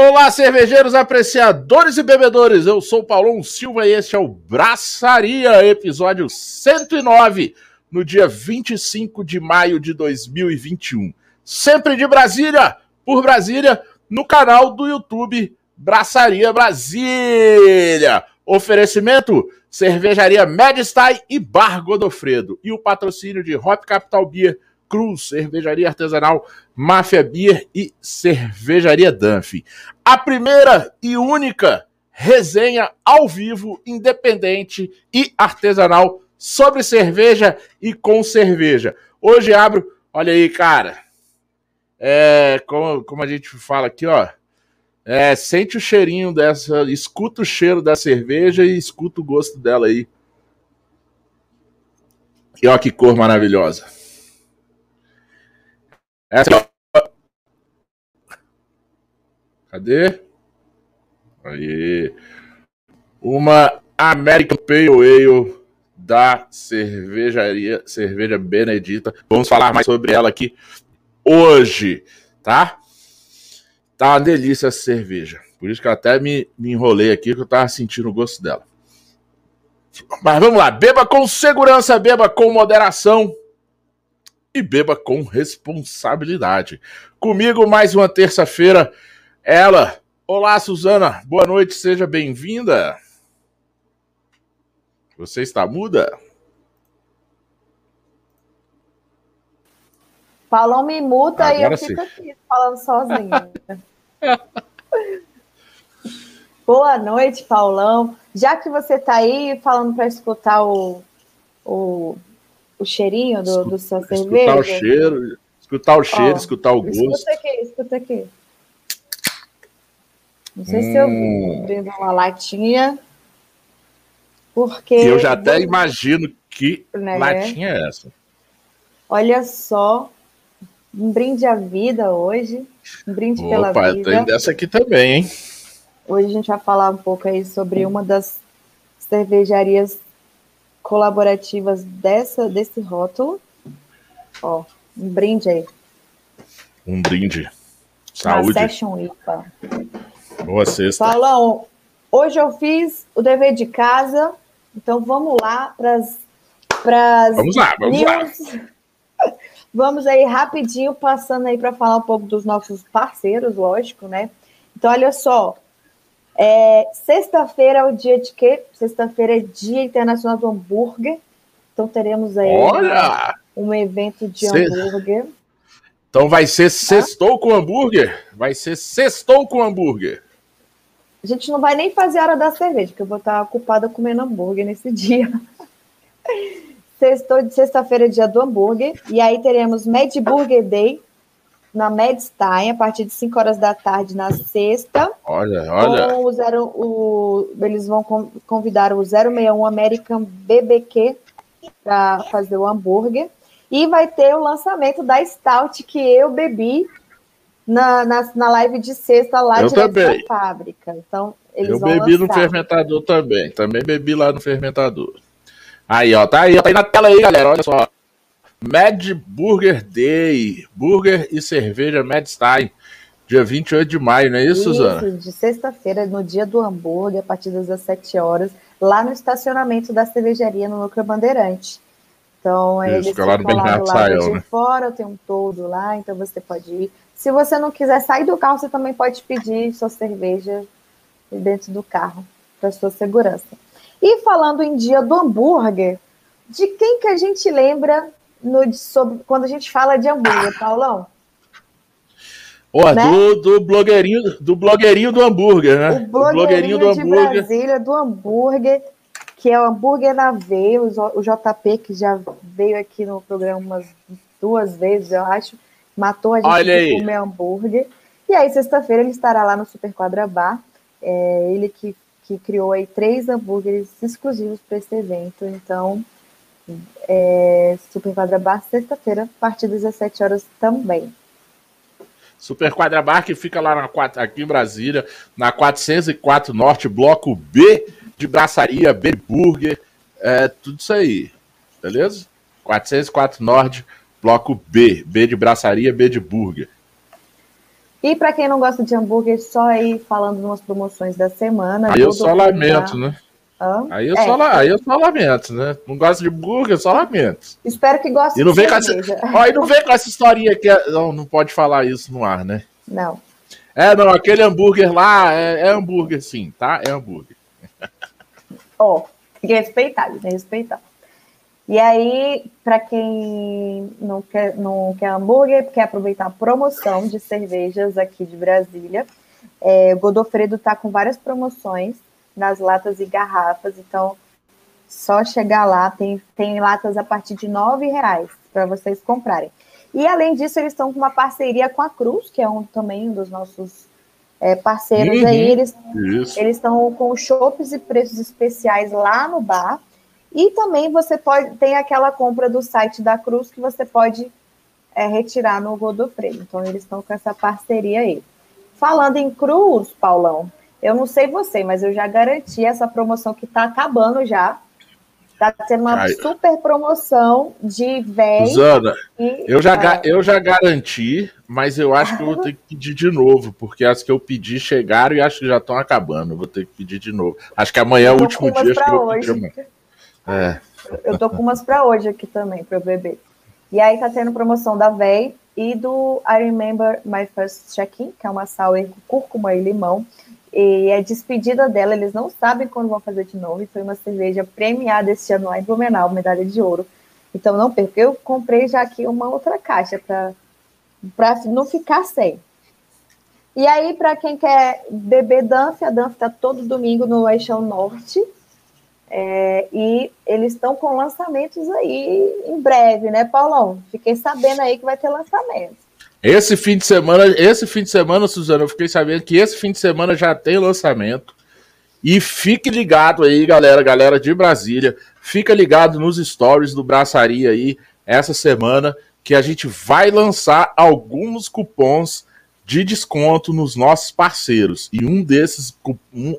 Olá, cervejeiros, apreciadores e bebedores. Eu sou Paulão Silva e este é o Braçaria, episódio 109, no dia 25 de maio de 2021. Sempre de Brasília, por Brasília, no canal do YouTube Braçaria Brasília. Oferecimento: Cervejaria Medstein e Bar Godofredo. E o patrocínio de Hop Capital Beer, Cruz, Cervejaria Artesanal, Máfia Beer e Cervejaria Dunphy. A primeira e única resenha ao vivo, independente e artesanal sobre cerveja e com cerveja. Hoje abro, olha aí, cara. É, como, como a gente fala aqui, ó. É, sente o cheirinho dessa, escuta o cheiro da cerveja e escuta o gosto dela aí. E ó que cor maravilhosa. Essa é Cadê? Aí. Uma American Pale Ale da cervejaria Cerveja Benedita. Vamos falar mais sobre ela aqui hoje, tá? Tá uma delícia essa cerveja. Por isso que eu até me, me enrolei aqui, que eu tava sentindo o gosto dela. Mas vamos lá, beba com segurança, beba com moderação e beba com responsabilidade. Comigo mais uma terça-feira, ela. Olá, Suzana. Boa noite, seja bem-vinda. Você está muda? Paulão me muta Agora e eu sim. fico aqui falando sozinha. Boa noite, Paulão. Já que você está aí falando para escutar o, o, o cheirinho do, do seu escutar cerveja. Escutar o cheiro, escutar o cheiro, escutar o gosto. Escuta aqui, escuta aqui. Não sei hum. se eu vi abrindo uma latinha. Porque. Eu já até imagino que né? latinha é essa. Olha só, um brinde à vida hoje. Um brinde Opa, pela vida. Tem dessa aqui também, hein? Hoje a gente vai falar um pouco aí sobre uma das cervejarias colaborativas dessa, desse rótulo. Ó, um brinde aí. Um brinde. Saúde. Uma Session IPA. Boa sexta. Paulão, hoje eu fiz o dever de casa, então vamos lá para as. Vamos lá, vamos news. lá. Vamos aí rapidinho passando aí para falar um pouco dos nossos parceiros, lógico, né? Então, olha só. É, Sexta-feira é o dia de quê? Sexta-feira é Dia Internacional do Hambúrguer. Então teremos aí olha! um evento de hambúrguer. Então vai ser sextou com hambúrguer? Vai ser sextou com hambúrguer. A gente não vai nem fazer a hora da cerveja, porque eu vou estar ocupada comendo hambúrguer nesse dia. Sextou de sexta-feira, dia do hambúrguer. E aí teremos Mad Burger Day na Medstein, a partir de 5 horas da tarde na sexta. Olha, olha. O zero, o, eles vão convidar o 061 American BBQ para fazer o hambúrguer. E vai ter o lançamento da Stout que eu bebi na, na, na live de sexta lá eu também. da fábrica. Então, eles eu vão bebi lançar. no fermentador também. Também bebi lá no fermentador. Aí, ó, tá aí, ó, tá aí na tela aí, galera. Olha só. Mad Burger Day. Burger e cerveja Madstein. Dia 28 de maio, não é isso, isso Suzana? de sexta-feira, no dia do hambúrguer, a partir das 17 horas, lá no estacionamento da cervejaria no Núcleo Bandeirante. Então, isso, eles ficam lá, no lado de né? fora, tem um todo lá, então você pode ir. Se você não quiser sair do carro, você também pode pedir sua cerveja dentro do carro, para sua segurança. E falando em dia do hambúrguer, de quem que a gente lembra no, sobre, quando a gente fala de hambúrguer, Paulão? Oh, né? do, do, blogueirinho, do blogueirinho do hambúrguer, né? O blogueirinho, o blogueirinho do de hambúrguer. Brasília, do hambúrguer, que é o hambúrguer na veia, o JP, que já veio aqui no programa umas duas vezes, eu acho, matou a gente Olha de comer hambúrguer. E aí, sexta-feira, ele estará lá no Super Quadra Bar. É, ele que que criou aí três hambúrgueres exclusivos para esse evento. Então, é, Super Quadra Bar, sexta-feira, a partir das 17 horas também. Super Quadra Bar, que fica lá na, aqui em Brasília, na 404 Norte, bloco B de braçaria, B de burger, é, tudo isso aí, beleza? 404 Norte, bloco B, B de braçaria, B de burger. E para quem não gosta de hambúrguer, só aí falando umas promoções da semana. Aí eu só lamento, né? Aí eu, é. só, aí eu só lamento, né? Não gosto de hambúrguer, só lamento. Espero que goste e não vem com essa, ó, E não vem com essa historinha que é, não, não pode falar isso no ar, né? Não. É, não, aquele hambúrguer lá é, é hambúrguer, sim, tá? É hambúrguer. Ó, oh, tem que respeitar, tem que respeitar. E aí, para quem não quer, não quer hambúrguer, quer aproveitar a promoção de cervejas aqui de Brasília, é, o Godofredo está com várias promoções nas latas e garrafas, então só chegar lá, tem, tem latas a partir de R$ reais para vocês comprarem. E além disso, eles estão com uma parceria com a Cruz, que é um, também um dos nossos é, parceiros uhum, aí. Eles estão com chopes e preços especiais lá no bar. E também você pode tem aquela compra do site da Cruz que você pode é, retirar no Godofredo. Então eles estão com essa parceria aí. Falando em Cruz, Paulão, eu não sei você, mas eu já garanti essa promoção que está acabando já. Está tendo uma Ai. super promoção de véi. Zana, eu, já, é... eu já garanti, mas eu acho que eu vou ter que pedir de novo, porque as que eu pedi chegaram e acho que já estão acabando. Eu vou ter que pedir de novo. Acho que amanhã é o último dia. Acho que eu vou pedir é. Eu tô com umas para hoje aqui também, para eu beber. E aí tá tendo promoção da VEI e do I Remember My First Check-in, que é uma sour com cúrcuma e limão. E é despedida dela, eles não sabem quando vão fazer de novo. E foi uma cerveja premiada esse ano lá em Blumenau, medalha de ouro. Então não perca. Eu comprei já aqui uma outra caixa para não ficar sem. E aí, para quem quer beber Danf, a está todo domingo no Eixão Norte, é, e eles estão com lançamentos aí em breve, né, Paulão? Fiquei sabendo aí que vai ter lançamento. Esse fim de semana, esse fim de semana, Suzana, eu fiquei sabendo que esse fim de semana já tem lançamento. E fique ligado aí, galera, galera de Brasília, fica ligado nos stories do Braçaria aí essa semana que a gente vai lançar alguns cupons de desconto nos nossos parceiros. E um desses,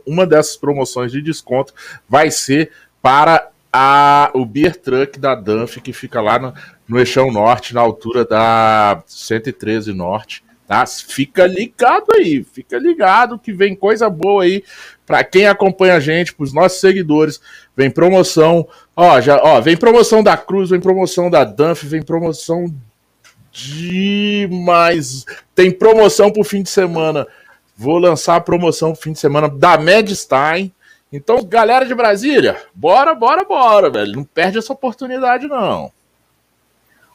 uma dessas promoções de desconto vai ser para a, o Beer Truck da Danf, que fica lá no, no Eixão Norte, na altura da 113 Norte. Tá? Fica ligado aí, fica ligado que vem coisa boa aí para quem acompanha a gente, para os nossos seguidores. Vem promoção, ó, já, ó, vem promoção da Cruz, vem promoção da Danf, vem promoção demais. Tem promoção pro fim de semana. Vou lançar a promoção pro fim de semana da Medstein. Então, galera de Brasília, bora, bora, bora, velho. Não perde essa oportunidade, não.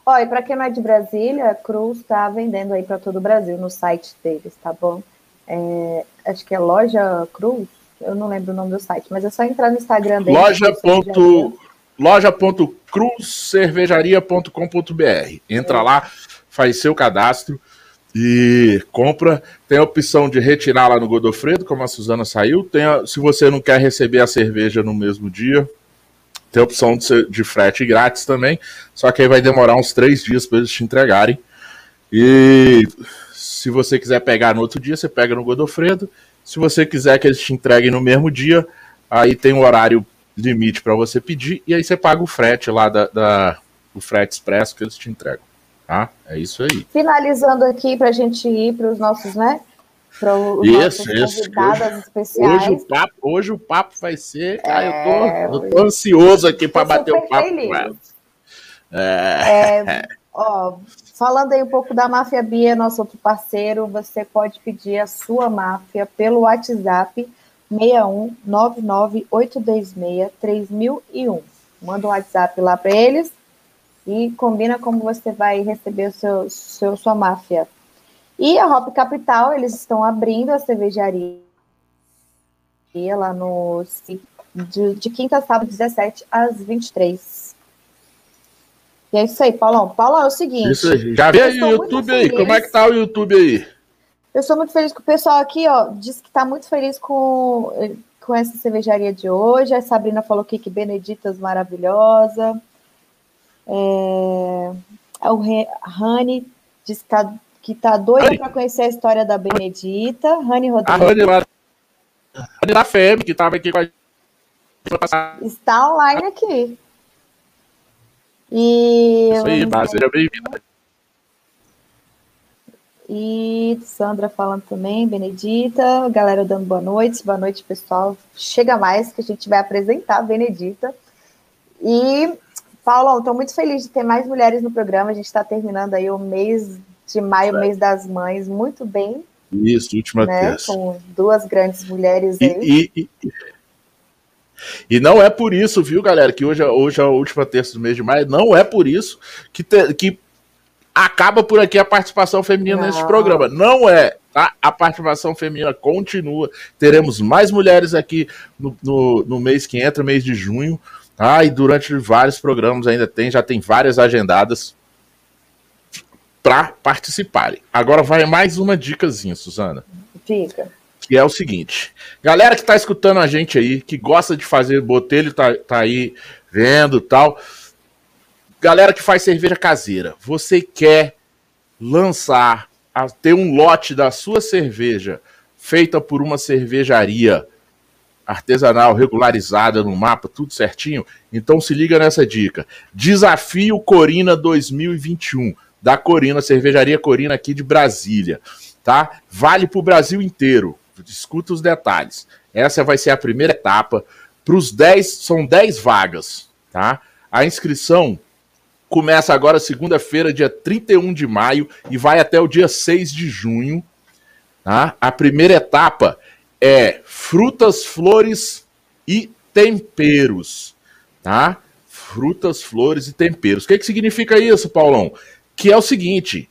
Olha, e para quem não é de Brasília, a Cruz está vendendo aí para todo o Brasil no site deles, tá bom? É, acho que é Loja Cruz, eu não lembro o nome do site, mas é só entrar no Instagram deles. Loja. Ponto, loja.cruzcervejaria.com.br. Entra é. lá, faz seu cadastro e compra. Tem a opção de retirar lá no Godofredo, como a Suzana saiu. Tem a, se você não quer receber a cerveja no mesmo dia, tem opção de, de frete grátis também. Só que aí vai demorar uns três dias para eles te entregarem. E se você quiser pegar no outro dia, você pega no Godofredo. Se você quiser que eles te entreguem no mesmo dia, aí tem um horário limite para você pedir e aí você paga o frete lá da, da o frete expresso que eles te entregam. Tá? É isso aí. Finalizando aqui para a gente ir para os nossos, né? Para os isso, convidados hoje, especiais. Hoje o, papo, hoje o papo vai ser. É, ah, eu, tô, é, eu tô ansioso aqui para bater o papo feliz. com ela. É. é. ó, falando aí um pouco da Máfia Bia, nosso outro parceiro, você pode pedir a sua máfia pelo WhatsApp 61 99826 3001. Manda um WhatsApp lá para eles e combina como você vai receber o seu, seu sua máfia. E a Hop Capital, eles estão abrindo a cervejaria lá no de, de quinta a sábado, 17 às 23. E é isso aí, Paulão. Paulão, é o seguinte. Isso aí. Já vê aí o YouTube aí. Como é que tá o YouTube aí? Eu sou muito feliz com o pessoal aqui, ó. Diz que tá muito feliz com, com essa cervejaria de hoje. A Sabrina falou que, que Beneditas maravilhosa. É, o Rani disse que tá, que tá doida para conhecer a história da Benedita. Rani Rodrigues. A Rani lá, Rani da FEB, que estava aqui com a gente. Está online aqui. E. Isso aí, mas seja bem-vinda. E Sandra falando também, Benedita, galera dando boa noite, boa noite, pessoal. Chega mais que a gente vai apresentar a Benedita. E, Paulo, estou muito feliz de ter mais mulheres no programa. A gente está terminando aí o mês de maio, é. mês das mães, muito bem. Isso, última né? terça. Com duas grandes mulheres aí. E, e, e, e, não é por isso, viu, galera, que hoje, hoje é a última terça do mês de maio, não é por isso que, te, que acaba por aqui a participação feminina Não. nesse programa. Não é, tá? A participação feminina continua. Teremos mais mulheres aqui no, no, no mês que entra, mês de junho. Tá? E durante vários programas ainda tem, já tem várias agendadas para participarem. Agora vai mais uma dicasinha, Suzana. Dica. Que é o seguinte: galera que tá escutando a gente aí, que gosta de fazer botelho, tá, tá aí vendo tal Galera que faz cerveja caseira, você quer lançar, ter um lote da sua cerveja feita por uma cervejaria artesanal, regularizada no mapa, tudo certinho? Então se liga nessa dica. Desafio Corina 2021, da Corina, Cervejaria Corina aqui de Brasília, tá? Vale para o Brasil inteiro. Escuta os detalhes. Essa vai ser a primeira etapa. Para os 10, são 10 vagas, tá? A inscrição Começa agora segunda-feira, dia 31 de maio, e vai até o dia 6 de junho. Tá? A primeira etapa é frutas, flores e temperos. Tá? Frutas, flores e temperos. O que, que significa isso, Paulão? Que é o seguinte: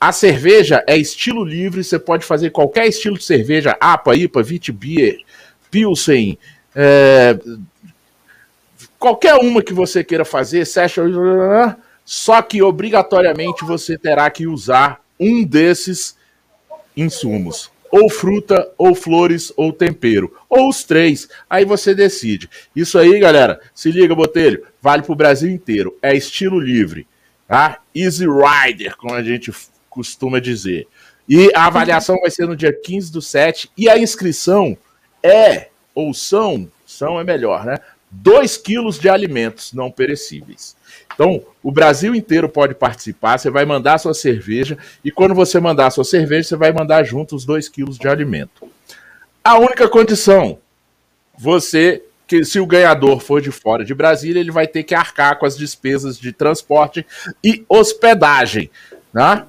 a cerveja é estilo livre, você pode fazer qualquer estilo de cerveja, APA, IPA, Vitbier, Pilsen, é, qualquer uma que você queira fazer, session, só que obrigatoriamente você terá que usar um desses insumos. Ou fruta, ou flores, ou tempero. Ou os três. Aí você decide. Isso aí, galera, se liga, Botelho, vale pro Brasil inteiro. É estilo livre. Tá? Easy Rider, como a gente costuma dizer. E a avaliação vai ser no dia 15 do 7. E a inscrição é, ou são, são é melhor, né? 2 quilos de alimentos não perecíveis. Então, o Brasil inteiro pode participar, você vai mandar sua cerveja, e quando você mandar sua cerveja, você vai mandar junto os 2 quilos de alimento. A única condição, você, que se o ganhador for de fora de Brasília, ele vai ter que arcar com as despesas de transporte e hospedagem, né?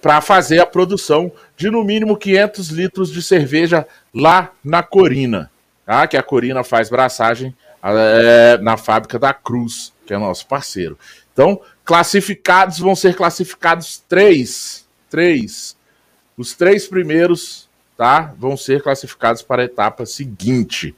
Para fazer a produção de no mínimo 500 litros de cerveja lá na Corina tá? que a Corina faz braçagem é, na fábrica da Cruz, que é nosso parceiro. Então, classificados vão ser classificados três. Três. Os três primeiros, tá? Vão ser classificados para a etapa seguinte.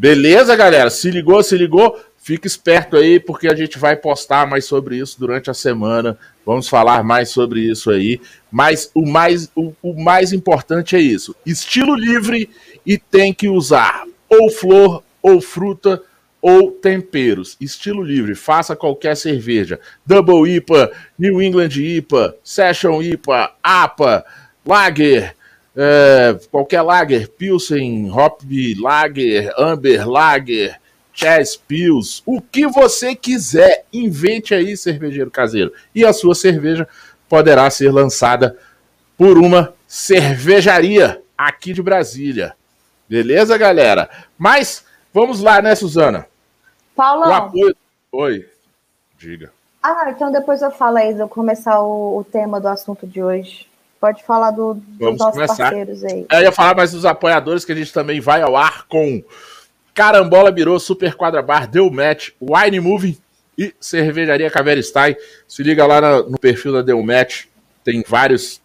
Beleza, galera? Se ligou, se ligou? Fica esperto aí, porque a gente vai postar mais sobre isso durante a semana. Vamos falar mais sobre isso aí. Mas o mais, o, o mais importante é isso: estilo livre e tem que usar ou flor, ou fruta, ou temperos. Estilo livre, faça qualquer cerveja. Double IPA, New England IPA, Session IPA, APA, Lager, é, qualquer Lager, Pilsen, Hop Lager, Amber Lager, Chess Pils, o que você quiser, invente aí, cervejeiro caseiro. E a sua cerveja poderá ser lançada por uma cervejaria aqui de Brasília. Beleza, galera? Mas vamos lá, né, Suzana? Paulo. O apoio... Oi, diga. Ah, então depois eu falo aí, eu começar o, o, tema do assunto de hoje. Pode falar do, dos Vamos nossos começar. parceiros aí. Eu ia falar mais dos apoiadores, que a gente também vai ao ar com Carambola Mirou, Super Quadra Bar, Deu Match, Wine Moving e Cervejaria Caveristai. Se liga lá no, no perfil da Deu Match, tem vários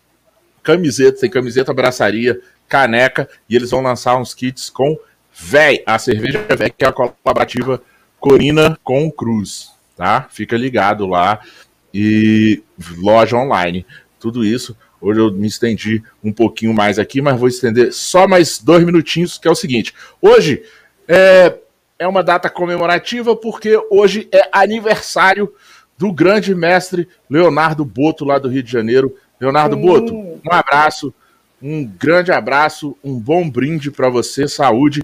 camisetas, tem camiseta braçaria, caneca, e eles vão lançar uns kits com Véi, a cerveja Véi, que é a colaborativa Corina com Cruz, tá? Fica ligado lá e loja online. Tudo isso. Hoje eu me estendi um pouquinho mais aqui, mas vou estender só mais dois minutinhos, que é o seguinte. Hoje é, é uma data comemorativa porque hoje é aniversário do grande mestre Leonardo Boto, lá do Rio de Janeiro. Leonardo Sim. Boto, um abraço. Um grande abraço, um bom brinde para você, saúde.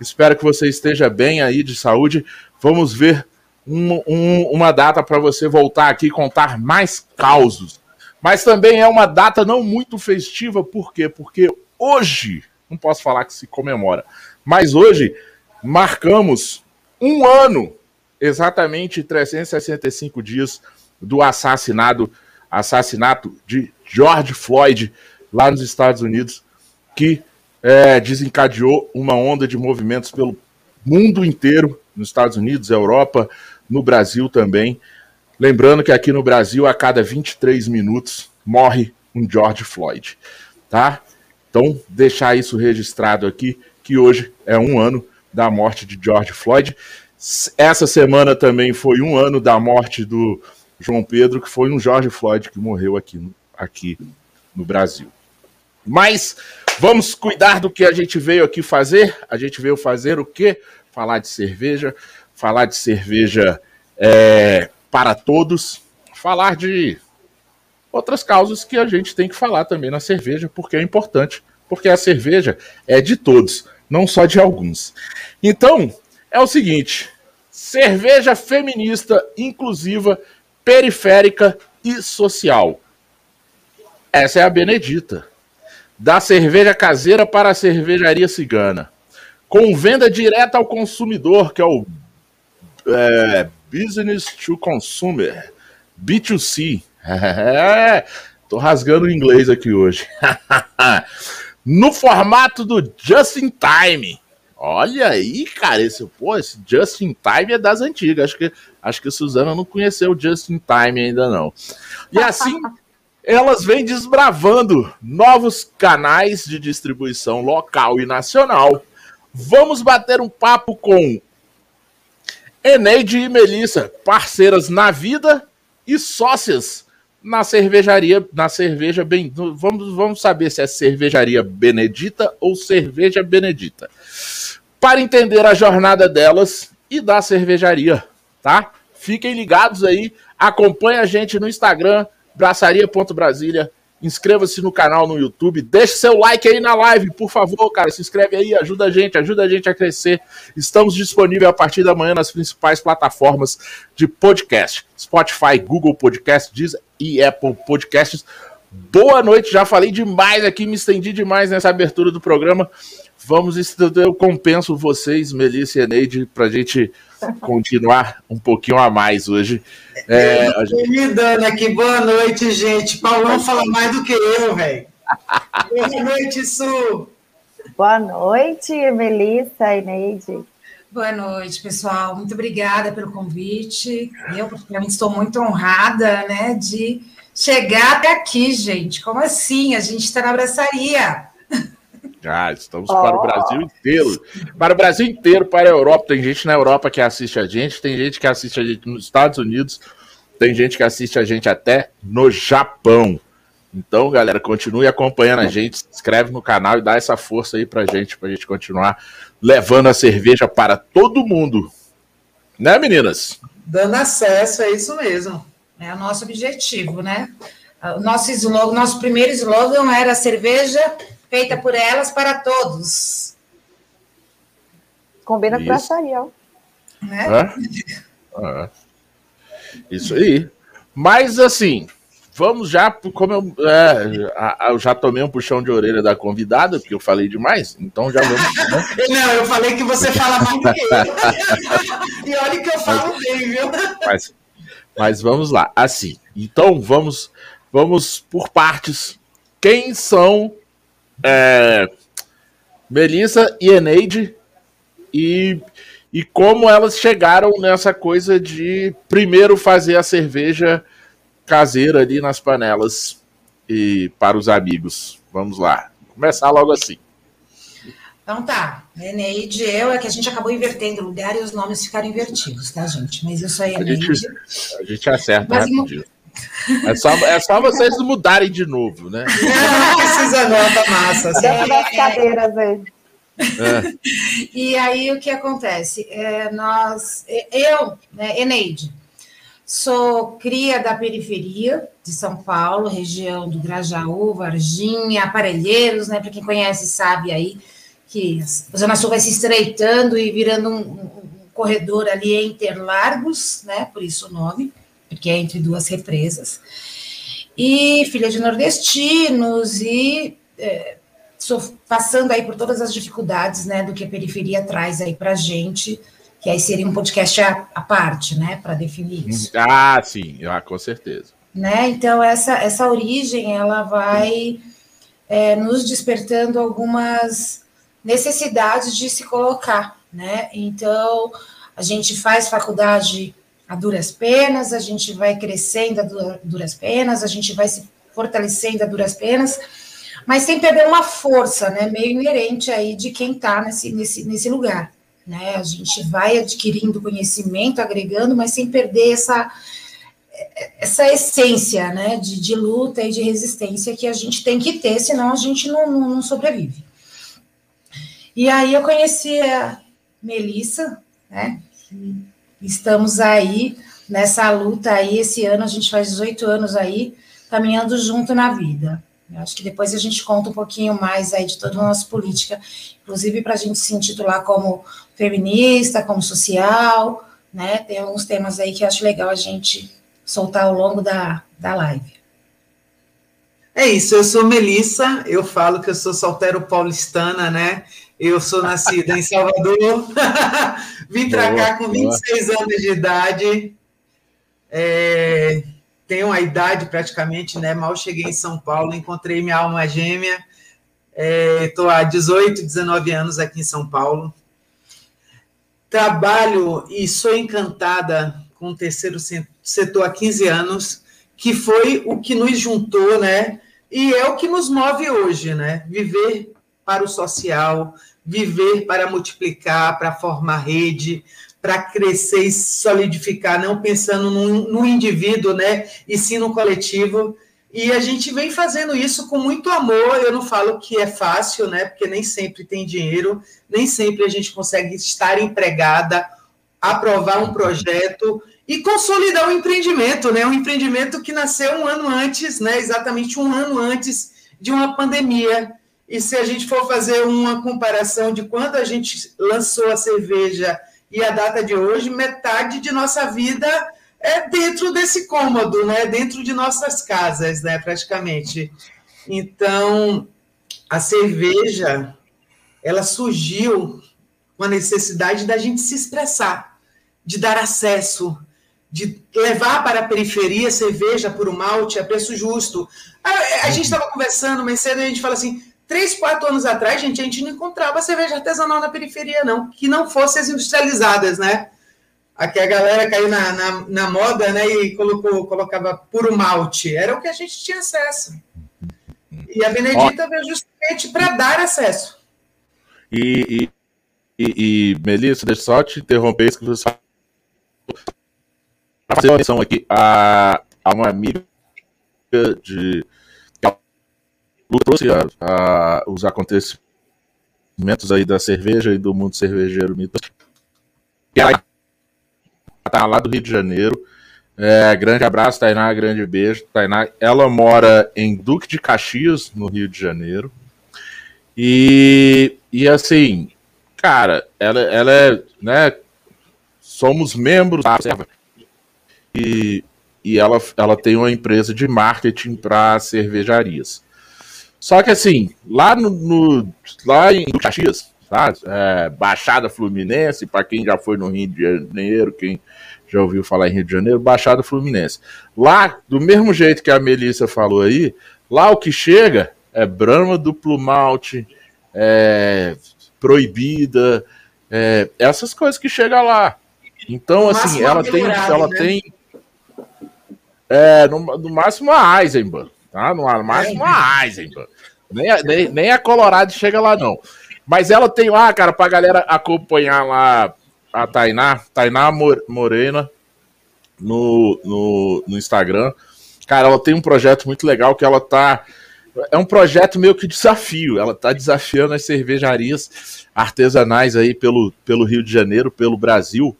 Espero que você esteja bem aí de saúde. Vamos ver um, um, uma data para você voltar aqui e contar mais causos Mas também é uma data não muito festiva, por quê? Porque hoje, não posso falar que se comemora, mas hoje marcamos um ano, exatamente 365 dias do assassinado, assassinato de George Floyd lá nos Estados Unidos, que é, desencadeou uma onda de movimentos pelo mundo inteiro, nos Estados Unidos, Europa, no Brasil também. Lembrando que aqui no Brasil, a cada 23 minutos, morre um George Floyd, tá? Então, deixar isso registrado aqui, que hoje é um ano da morte de George Floyd. Essa semana também foi um ano da morte do João Pedro, que foi um George Floyd que morreu aqui, aqui no Brasil. Mas vamos cuidar do que a gente veio aqui fazer. A gente veio fazer o quê? Falar de cerveja, falar de cerveja é, para todos, falar de outras causas que a gente tem que falar também na cerveja, porque é importante, porque a cerveja é de todos, não só de alguns. Então, é o seguinte: cerveja feminista, inclusiva, periférica e social. Essa é a Benedita. Da cerveja caseira para a cervejaria cigana. Com venda direta ao consumidor, que é o é, Business to Consumer, B2C. É, tô rasgando o inglês aqui hoje. no formato do Just in Time. Olha aí, cara, esse, pô, esse Just in Time é das antigas. Acho que, acho que a Suzana não conheceu o Just in Time ainda não. E assim, elas vêm desbravando novos canais de distribuição local e nacional. Vamos bater um papo com Eneide e Melissa, parceiras na vida e sócias na cervejaria, na cerveja bem, vamos, vamos saber se é cervejaria Benedita ou cerveja Benedita. Para entender a jornada delas e da cervejaria, tá? Fiquem ligados aí, acompanhe a gente no Instagram braçaria.brasília Inscreva-se no canal no YouTube, deixe seu like aí na live, por favor, cara. Se inscreve aí, ajuda a gente, ajuda a gente a crescer. Estamos disponíveis a partir da manhã nas principais plataformas de podcast: Spotify, Google Podcast, Deezer e Apple Podcasts. Boa noite, já falei demais aqui, me estendi demais nessa abertura do programa. Vamos, eu compenso vocês, Melissa e Eneide, para a gente continuar um pouquinho a mais hoje. É, gente... Me dando aqui, boa noite, gente. Paulão fala mais do que eu, velho. boa noite, Su. Boa noite, Melissa e Neide. Boa noite, pessoal. Muito obrigada pelo convite. Eu, particularmente, estou muito honrada né, de chegar até aqui, gente. Como assim? A gente está na abraçaria. Já, estamos oh. para o Brasil inteiro. Para o Brasil inteiro, para a Europa. Tem gente na Europa que assiste a gente, tem gente que assiste a gente nos Estados Unidos, tem gente que assiste a gente até no Japão. Então, galera, continue acompanhando a gente, se inscreve no canal e dá essa força aí pra gente, pra gente continuar levando a cerveja para todo mundo. Né, meninas? Dando acesso, é isso mesmo. É o nosso objetivo, né? Nosso, slogan, nosso primeiro slogan era cerveja feita por elas para todos. Combina com braçaria, né? É? É. Isso aí. Mas assim, vamos já, como eu, é, eu, já tomei um puxão de orelha da convidada, porque eu falei demais, então já vamos. Né? Não, eu falei que você fala mais do que eu. e olha que eu falo mas, bem, viu? Mas, mas vamos lá. Assim, então vamos, vamos por partes. Quem são é, Melissa e Eneide e, e como elas chegaram nessa coisa de primeiro fazer a cerveja caseira ali nas panelas e para os amigos. Vamos lá, começar logo assim. Então tá, Eneide, eu é que a gente acabou invertendo o lugar e os nomes ficaram invertidos, tá, gente? Mas eu sou a Eneide. A gente, a gente acerta Mas, rapidinho. É só, é só vocês mudarem de novo, né? Não precisa não, tá massa. Dentro das cadeiras aí. É. E aí o que acontece? É, nós, eu, né, Eneide, sou cria da periferia de São Paulo, região do Grajaú, Varginha, Aparelheiros, né? Para quem conhece sabe aí que a Zona Sul vai se estreitando e virando um, um corredor ali em Interlargos, né? Por isso o nome porque é entre duas represas. e filha de nordestinos, e é, passando aí por todas as dificuldades né, do que a periferia traz aí para a gente, que aí seria um podcast à, à parte, né, para definir isso. Ah, sim, ah, com certeza. Né? Então, essa, essa origem, ela vai é, nos despertando algumas necessidades de se colocar, né? Então, a gente faz faculdade a duras penas, a gente vai crescendo a duras penas, a gente vai se fortalecendo a duras penas, mas sem perder uma força, né, meio inerente aí de quem está nesse, nesse, nesse lugar, né, a gente vai adquirindo conhecimento, agregando, mas sem perder essa, essa essência, né, de, de luta e de resistência que a gente tem que ter, senão a gente não, não, não sobrevive. E aí eu conheci a Melissa, né, estamos aí nessa luta aí. Esse ano a gente faz 18 anos aí, caminhando junto na vida. Eu acho que depois a gente conta um pouquinho mais aí de toda a nossa política, inclusive para a gente se intitular como feminista, como social, né? Tem alguns temas aí que eu acho legal a gente soltar ao longo da, da live. É isso, eu sou Melissa, eu falo que eu sou solteiro paulistana, né? Eu sou nascida em Salvador, vim para cá com 26 boa. anos de idade, é, tenho a idade praticamente, né? Mal cheguei em São Paulo, encontrei minha alma gêmea, estou é, há 18, 19 anos aqui em São Paulo. Trabalho e sou encantada com o terceiro setor há 15 anos, que foi o que nos juntou, né? E é o que nos move hoje, né? Viver para o social, viver para multiplicar, para formar rede, para crescer e solidificar, não pensando no, no, indivíduo, né, e sim no coletivo. E a gente vem fazendo isso com muito amor. Eu não falo que é fácil, né, porque nem sempre tem dinheiro, nem sempre a gente consegue estar empregada, aprovar um projeto e consolidar um empreendimento, né, um empreendimento que nasceu um ano antes, né, exatamente um ano antes de uma pandemia. E se a gente for fazer uma comparação de quando a gente lançou a cerveja e a data de hoje, metade de nossa vida é dentro desse cômodo, né? Dentro de nossas casas, né? Praticamente. Então, a cerveja, ela surgiu com a necessidade da gente se expressar, de dar acesso, de levar para a periferia cerveja por um malte a preço justo. A, a gente estava conversando, mas cedo a gente fala assim, Três, quatro anos atrás, gente, a gente não encontrava cerveja artesanal na periferia, não, que não fosse as industrializadas, né? Aqui a galera caiu na, na, na moda, né, e colocou, colocava puro malte. Era o que a gente tinha acesso. E a Benedita veio justamente para dar acesso. E, e, e, e, Melissa, deixa só te interromper isso que você fazer uma menção aqui a, a uma amiga de trouxe a, a, os acontecimentos aí da cerveja e do mundo cervejeiro mito. Ela tá lá do Rio de Janeiro. É, grande abraço, Tainá, grande beijo. Tainá, ela mora em Duque de Caxias, no Rio de Janeiro. E, e assim, cara, ela, ela é, né, somos membros da e, e ela, ela tem uma empresa de marketing para cervejarias. Só que assim, lá no, no lá em Caxias, tá? É, Baixada Fluminense, para quem já foi no Rio de Janeiro, quem já ouviu falar em Rio de Janeiro, Baixada Fluminense. Lá, do mesmo jeito que a Melissa falou aí, lá o que chega é Brahma duplo malte, é, proibida, é, essas coisas que chegam lá. Então, assim, ela tem, ela né? tem é, no, no máximo a Eisenbahn, tá? No máximo a Eisenbahn. Nem a, nem, nem a Colorado chega lá, não. Mas ela tem lá, cara, pra galera acompanhar lá a Tainá, Tainá Morena, no, no, no Instagram. Cara, ela tem um projeto muito legal que ela tá. É um projeto meio que desafio. Ela tá desafiando as cervejarias artesanais aí pelo, pelo Rio de Janeiro, pelo Brasil,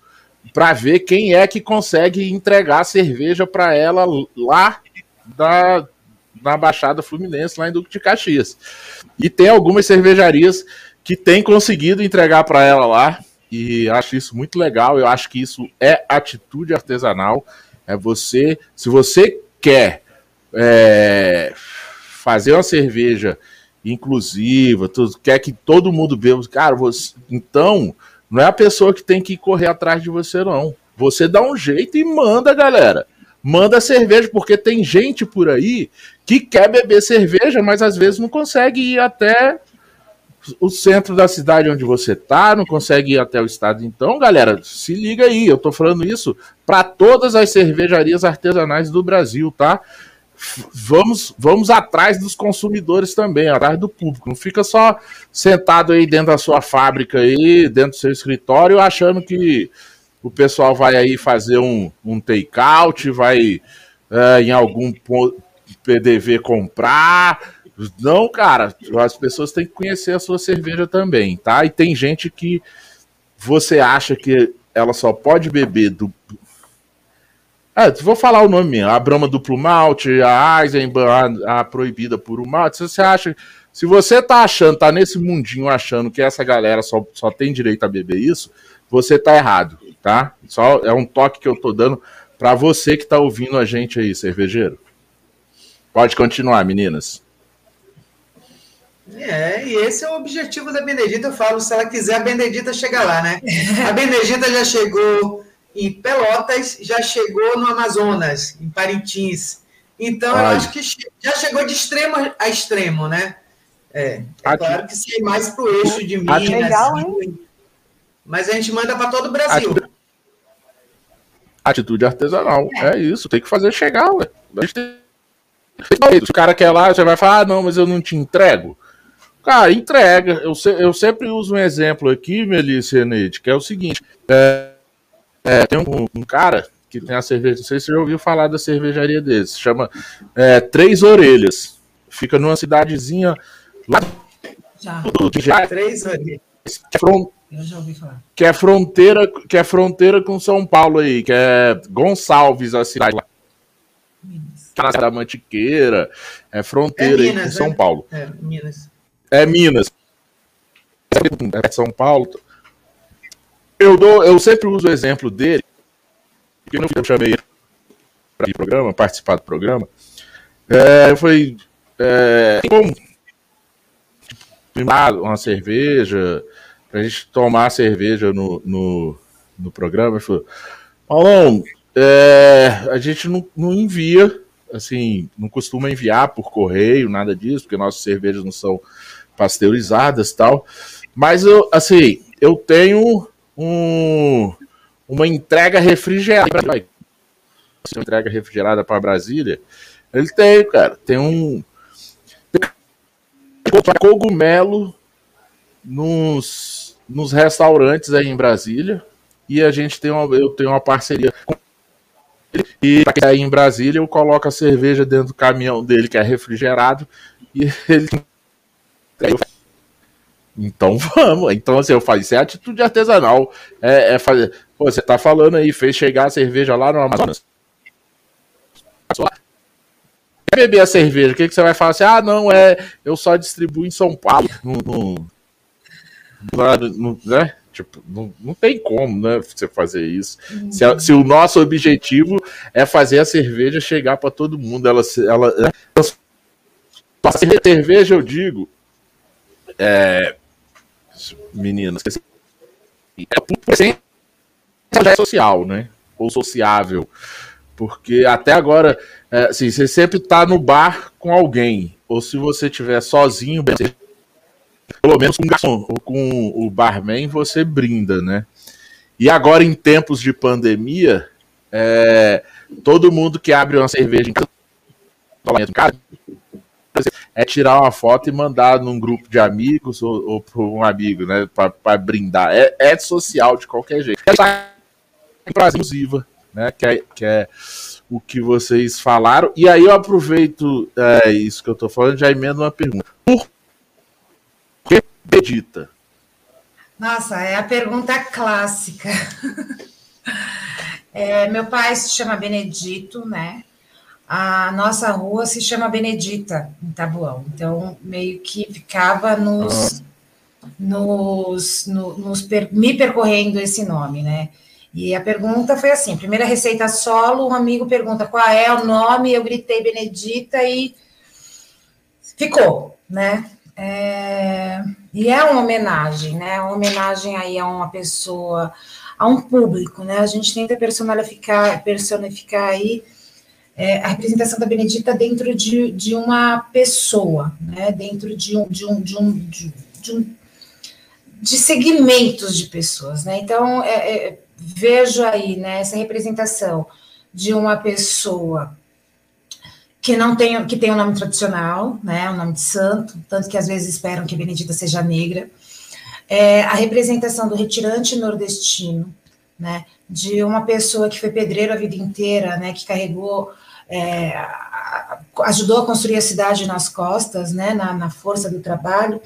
para ver quem é que consegue entregar cerveja para ela lá da, na Baixada Fluminense, lá em Duque de Caxias. E tem algumas cervejarias que têm conseguido entregar para ela lá, e acho isso muito legal. Eu acho que isso é atitude artesanal. É você, se você quer é, fazer uma cerveja inclusiva, tu quer que todo mundo beba, cara, você, então não é a pessoa que tem que correr atrás de você, não. Você dá um jeito e manda, galera. Manda cerveja, porque tem gente por aí que quer beber cerveja, mas às vezes não consegue ir até o centro da cidade onde você tá, não consegue ir até o estado. Então, galera, se liga aí, eu tô falando isso para todas as cervejarias artesanais do Brasil, tá? Vamos, vamos atrás dos consumidores também, atrás do público. Não fica só sentado aí dentro da sua fábrica aí, dentro do seu escritório, achando que o pessoal vai aí fazer um, um take-out, vai é, em algum PDV comprar não, cara, as pessoas têm que conhecer a sua cerveja também, tá? E tem gente que você acha que ela só pode beber do. Ah, vou falar o nome. A Brahma Duplo Malte, a Eisenbahn, a, Proibida Puro Malte. Se você acha. Se você tá achando, tá nesse mundinho achando que essa galera só, só tem direito a beber isso, você tá errado, tá? Só é um toque que eu tô dando para você que tá ouvindo a gente aí, cervejeiro. Pode continuar, meninas. É, e esse é o objetivo da Benedita. Eu falo, se ela quiser, a Benedita chega lá, né? A Benedita já chegou em Pelotas, já chegou no Amazonas, em Parintins. Então, Ai. eu acho que já chegou de extremo a extremo, né? É, é claro que sim, mais para o eixo de Minas. Legal, hein? Mas a gente manda para todo o Brasil. Atitude, Atitude artesanal, é. é. isso, tem que fazer chegar, ué. A gente tem... Se o cara quer lá, você vai falar, ah, não, mas eu não te entrego. Cara, entrega. Eu, se, eu sempre uso um exemplo aqui, Melissa e Neide, que é o seguinte: é, é, tem um, um, cara que tem a cerveja, não sei se você já ouviu falar da cervejaria dele, se chama é, Três Orelhas. Fica numa cidadezinha lá já. Do, já Três Orelhas. É, front, eu já ouvi falar. Que é fronteira, que é fronteira com São Paulo aí, que é Gonçalves, a cidade lá. Minas. Da Mantiqueira, é fronteira é Minas, aí com São né? Paulo. É, Minas é Minas, é São Paulo. Eu dou, eu sempre uso o exemplo dele, porque eu, eu chamei ele para ir programa, participar do programa. É, foi é, como uma cerveja, pra gente tomar cerveja no, no, no programa. Ele falou, Paulão, é, a gente não, não envia, assim, não costuma enviar por correio, nada disso, porque nossas cervejas não são pasteurizadas tal. Mas eu, assim, eu tenho um, uma entrega refrigerada. Entrega refrigerada para Brasília. Ele tem, cara, tem um cogumelo nos, nos restaurantes aí em Brasília. E a gente tem uma, eu tenho uma parceria com e aí em Brasília eu coloco a cerveja dentro do caminhão dele que é refrigerado e ele então vamos. Então, assim, eu falo, isso é atitude artesanal. É, é fazer. Pô, você tá falando aí, fez chegar a cerveja lá no Amazonas. Quer beber a cerveja? O que, que você vai falar assim? Ah, não, é. Eu só distribuo em São Paulo. Né? Tipo, não, não tem como, né, você fazer isso. Uhum. Se, se, o nosso objetivo é fazer a cerveja chegar para todo mundo, ela, ela, ela, ela cerveja, eu digo, é, meninas, é por é social, né? Ou sociável. Porque até agora, é, assim, você sempre tá no bar com alguém. Ou se você estiver sozinho, pelo menos com o garçom ou com o barman, você brinda, né? E agora, em tempos de pandemia, é, todo mundo que abre uma cerveja em casa, é tirar uma foto e mandar num grupo de amigos ou, ou para um amigo, né? Para brindar. É, é social de qualquer jeito. É inclusiva, né? Que é, que é o que vocês falaram. E aí eu aproveito é, isso que eu tô falando, já emendo uma pergunta. Por Benedita? Nossa, é a pergunta clássica. É, meu pai se chama Benedito, né? a nossa rua se chama Benedita, em Tabuão. Então, meio que ficava nos, nos, no, nos per, me percorrendo esse nome, né? E a pergunta foi assim: primeira receita solo, um amigo pergunta qual é o nome, eu gritei Benedita e ficou, né? É, e é uma homenagem, né? Uma homenagem aí a uma pessoa, a um público, né? A gente tenta personificar, personificar aí é, a representação da Benedita dentro de, de uma pessoa, né? Dentro de um, de um, de um, de, de, um, de segmentos de pessoas, né? Então, é, é, vejo aí, né? Essa representação de uma pessoa que não tem, que tem um nome tradicional, né, um nome de santo, tanto que às vezes esperam que Benedita seja negra. É, a representação do retirante nordestino, né, de uma pessoa que foi pedreiro a vida inteira, né, que carregou, é, ajudou a construir a cidade nas costas, né, na, na força do trabalho.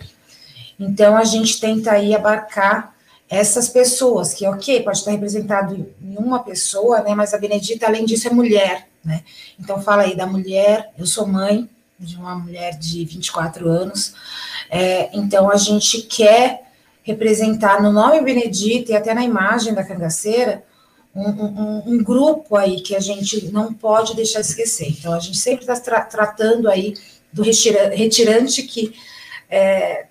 Então a gente tenta aí abarcar essas pessoas, que ok, pode estar representado em uma pessoa, né, mas a Benedita, além disso, é mulher, né? Então, fala aí da mulher, eu sou mãe de uma mulher de 24 anos, é, então a gente quer representar no nome Benedita e até na imagem da cangaceira um, um, um, grupo aí que a gente não pode deixar de esquecer. Então, a gente sempre está tra tratando aí do retirante que é,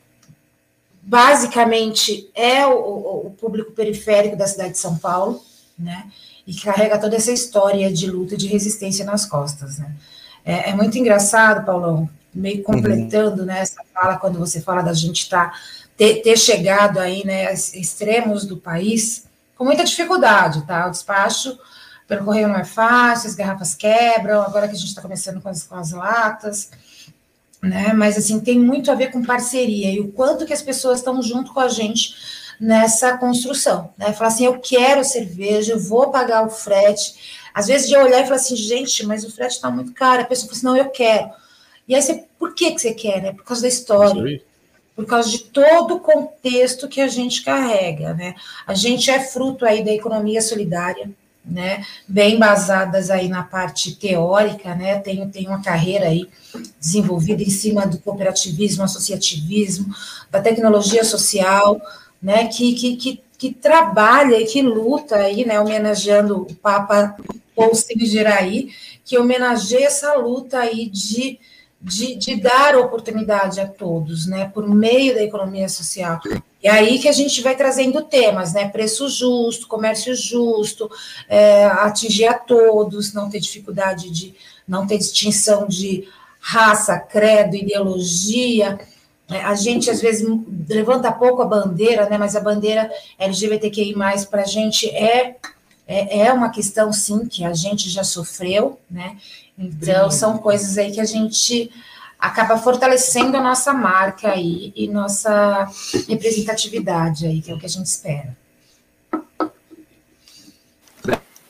basicamente é o, o, público periférico da cidade de São Paulo, né? E carrega toda essa história de luta e de resistência nas costas, né? É, é muito engraçado, Paulão, meio completando uhum. né, essa fala, quando você fala da gente estar tá, ter, ter, chegado aí, né, aos extremos do país, com muita dificuldade, tá? O despacho pelo correio não é fácil, as garrafas quebram, agora que a gente está começando com as, com as latas, né? Mas assim tem muito a ver com parceria e o quanto que as pessoas estão junto com a gente nessa construção, né? Falar assim, eu quero cerveja, eu vou pagar o frete. Às vezes de olhar e falar assim, gente, mas o frete está muito caro. A pessoa fala assim, não, eu quero. E aí você, por que que você quer? Né? Por causa da história. Por causa de todo o contexto que a gente carrega, né? A gente é fruto aí da economia solidária, né, bem basadas aí na parte teórica, né, tenho, tenho uma carreira aí desenvolvida em cima do cooperativismo, associativismo, da tecnologia social, né, que, que, que, que trabalha e que luta aí, né, homenageando o Papa Paul Saint-Geraí, que homenageia essa luta aí de de, de, dar oportunidade a todos, né, por meio da economia social. E aí que a gente vai trazendo temas, né, preço justo, comércio justo, é, atingir a todos, não ter dificuldade de, não ter distinção de raça, credo, ideologia. É, a gente às vezes levanta pouco a bandeira, né, mas a bandeira LGBTQI+, para a gente é, é, é uma questão, sim, que a gente já sofreu, né, então, são coisas aí que a gente acaba fortalecendo a nossa marca aí e nossa representatividade aí, que é o que a gente espera.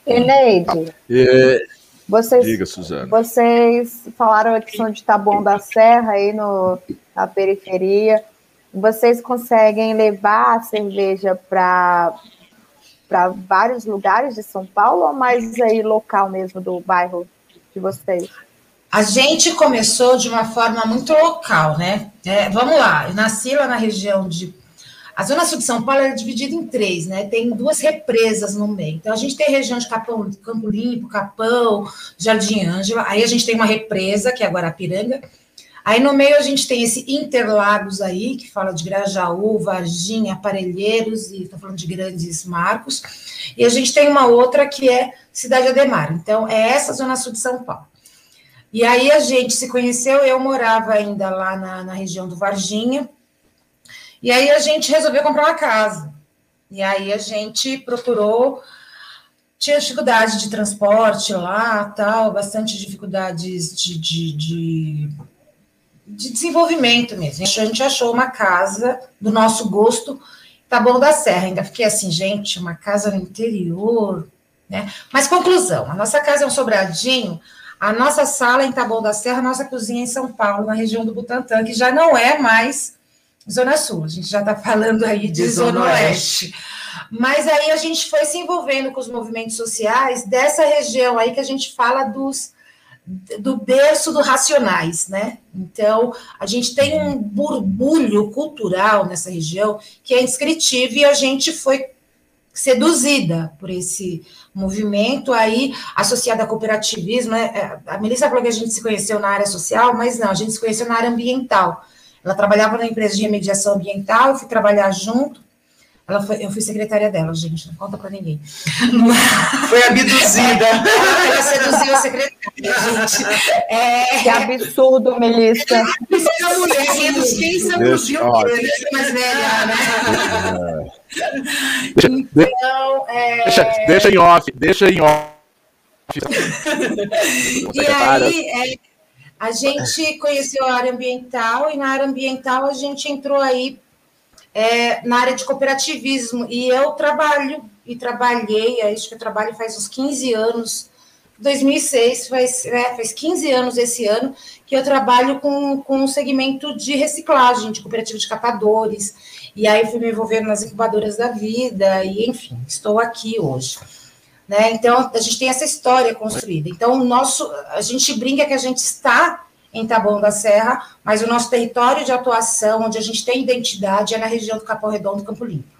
Eneide, é, vocês, diga, Suzana. vocês falaram a questão de Taboão da Serra aí no, na periferia. Vocês conseguem levar a cerveja para para vários lugares de São Paulo ou mais aí local mesmo do bairro de vocês? A gente começou de uma forma muito local, né? É, vamos lá, eu nasci lá na região de. A Zona Sul de São Paulo é dividida em três, né? Tem duas represas no meio. Então, a gente tem região de Capão, Campo Limpo, Capão, Jardim Ângela. Aí a gente tem uma represa, que é Guarapiranga. Aí no meio a gente tem esse Interlagos aí, que fala de Grajaú, Varginha, Aparelheiros, e estou falando de grandes marcos. E a gente tem uma outra que é Cidade Ademar. Então, é essa zona sul de São Paulo. E aí a gente se conheceu, eu morava ainda lá na, na região do Varginha, e aí a gente resolveu comprar uma casa. E aí a gente procurou, tinha dificuldade de transporte lá, tal, bastante dificuldades de, de, de, de desenvolvimento mesmo. A gente achou uma casa do nosso gosto, Taboão da Serra. Ainda fiquei assim, gente, uma casa no interior, né? Mas conclusão, a nossa casa é um sobradinho, a nossa sala em Taboão da Serra, a nossa cozinha em São Paulo, na região do Butantã, que já não é mais Zona Sul, a gente já está falando aí de, de Zona, Oeste. Oeste. Mas aí a gente foi se envolvendo com os movimentos sociais dessa região aí que a gente fala dos do berço do Racionais, né? Então, a gente tem um burbulho cultural nessa região que é inscritivo e a gente foi seduzida por esse movimento aí associado a cooperativismo. Né? A Melissa falou que a gente se conheceu na área social, mas não, a gente se conheceu na área ambiental. Ela trabalhava na empresa de remediação ambiental, eu fui trabalhar junto. Ela foi, eu fui secretária dela, gente, não conta para ninguém. Foi abduzida. Ela seduziu a secretária, gente. É... Que absurdo, Melissa. Essa mulher, quem seduziu mais velha, né? Então, é... deixa, deixa em off, deixa em off. e aí, é, a gente conheceu a área ambiental e na área ambiental a gente entrou aí é, na área de cooperativismo. E eu trabalho e trabalhei, acho que eu trabalho faz uns 15 anos, 2006, faz, é, faz 15 anos esse ano, que eu trabalho com, com um segmento de reciclagem, de cooperativa de catadores. E aí fui me envolvendo nas incubadoras da vida, e enfim, estou aqui hoje. Né? Então, a gente tem essa história construída. Então, o nosso, a gente brinca que a gente está em Taboão da Serra, mas o nosso território de atuação, onde a gente tem identidade, é na região do Capão Redondo, Campo Limpo.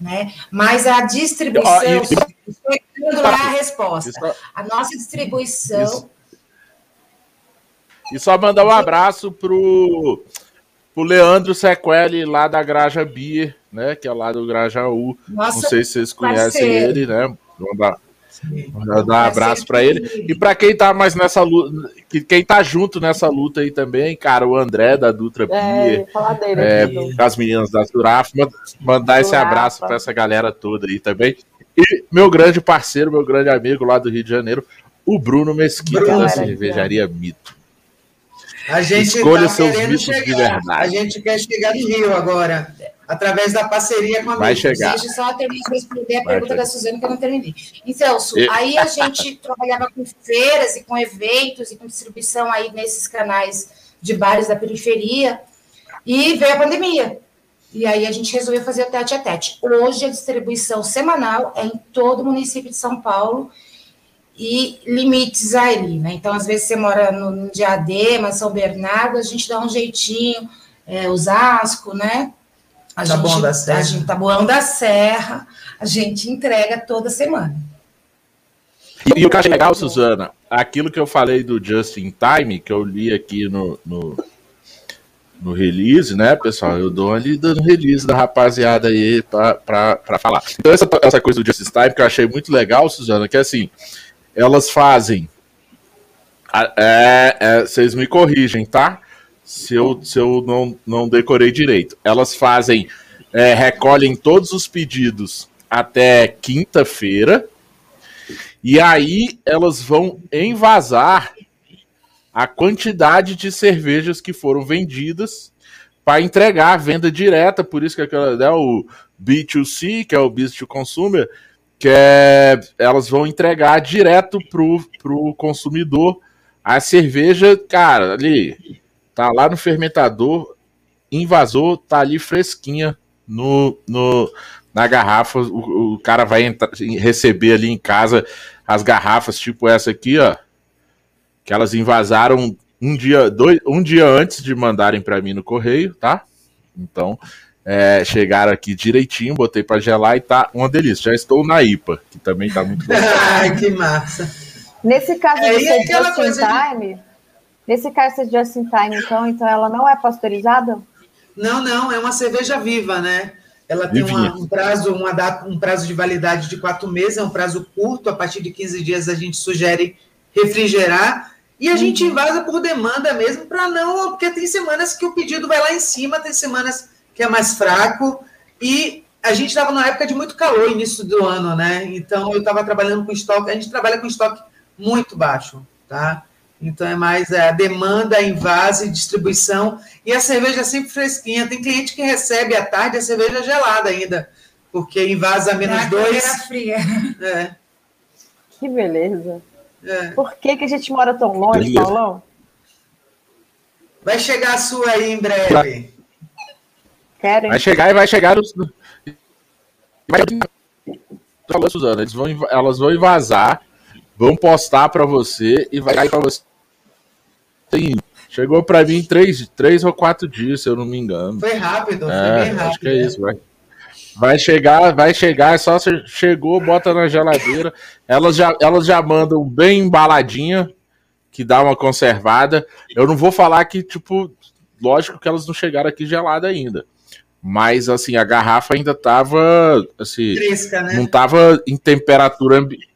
Né? Mas a distribuição, estou dando lá a resposta. A nossa distribuição. Isso. E só mandar um abraço pro, pro Leandro Sequeli, lá da Graja Beer, né? Que é lá do Grajaú. Nossa, Não sei se vocês conhecem parceiro. ele, né? Mandar, Dar um abraço para ele. E para quem tá mais nessa luta, quem tá junto nessa luta aí também, cara, o André da Dutra é, dele, é, as meninas da Suraf, mandar esse abraço para essa galera toda aí também. E meu grande parceiro, meu grande amigo lá do Rio de Janeiro, o Bruno Mesquita Bruno, da cervejaria Mito. A gente Escolha tá seus mitos chegar. de verdade. A gente quer chegar no Rio agora através da parceria com a Vai chegar. Deixa eu só terminar de responder a Vai pergunta chegar. da Suzana, que eu não terminei. E, Celso, e... aí a gente trabalhava com feiras e com eventos e com distribuição aí nesses canais de bares da periferia, e veio a pandemia. E aí a gente resolveu fazer o tete a tete. Hoje a distribuição semanal é em todo o município de São Paulo e limites ali, né? Então, às vezes você mora no Diadema, São Bernardo, a gente dá um jeitinho, é, Osasco, né? A Taboão gente, da Serra. A gente, Taboão da Serra, a gente entrega toda semana. E, e o que eu achei legal, Suzana, aquilo que eu falei do Just in Time, que eu li aqui no, no, no release, né, pessoal? Eu dou ali dando release da rapaziada aí pra, pra, pra falar. Então, essa, essa coisa do Just in Time que eu achei muito legal, Suzana, que é assim, elas fazem. É, é, vocês me corrigem, tá? Se eu, se eu não, não decorei direito. Elas fazem, é, recolhem todos os pedidos até quinta-feira, e aí elas vão envasar a quantidade de cervejas que foram vendidas para entregar a venda direta, por isso que aquela, né, o B2C, que é o Business to Consumer, que é, elas vão entregar direto pro, pro consumidor a cerveja, cara, ali Tá lá no fermentador, invasou, tá ali fresquinha no, no, na garrafa. O, o cara vai entrar, receber ali em casa as garrafas, tipo essa aqui, ó. Que elas invasaram um dia, dois, um dia antes de mandarem para mim no correio, tá? Então, é, chegaram aqui direitinho, botei para gelar e tá uma delícia. Já estou na IPA, que também tá muito gostoso. Ai, que massa. Nesse caso é, de Just Time, de... Nesse caso de Just in Time, então, então ela não é pasteurizada? Não, não, é uma cerveja viva, né? Ela tem uma, um prazo, uma data, um prazo de validade de quatro meses, é um prazo curto, a partir de 15 dias a gente sugere refrigerar e a uhum. gente invasa por demanda mesmo, para não, porque tem semanas que o pedido vai lá em cima, tem semanas que é mais fraco, e a gente estava numa época de muito calor, início do ano, né? Então eu estava trabalhando com estoque, a gente trabalha com estoque muito baixo, tá? Então é mais é, a demanda em vase, distribuição. E a cerveja é sempre fresquinha. Tem cliente que recebe à tarde a cerveja gelada ainda, porque em vase a menos é dois. fria. É. Que beleza. É. Por que, que a gente mora tão longe, beleza. Paulão? Vai chegar a sua aí em breve. Querem? Vai chegar e vai chegar os. Falou, Suzana, eles vão, elas vão vazar, vão postar para você e vai cair para você tem, chegou para mim três, três ou quatro dias, se eu não me engano. Foi rápido, é, foi bem rápido. Acho que é isso, vai. Vai chegar, vai chegar, é só você chegou, bota na geladeira. Elas já, elas já mandam bem embaladinha, que dá uma conservada. Eu não vou falar que, tipo, lógico que elas não chegaram aqui gelada ainda. Mas, assim, a garrafa ainda tava, assim... Fresca, né? Não tava em temperatura... Ambi...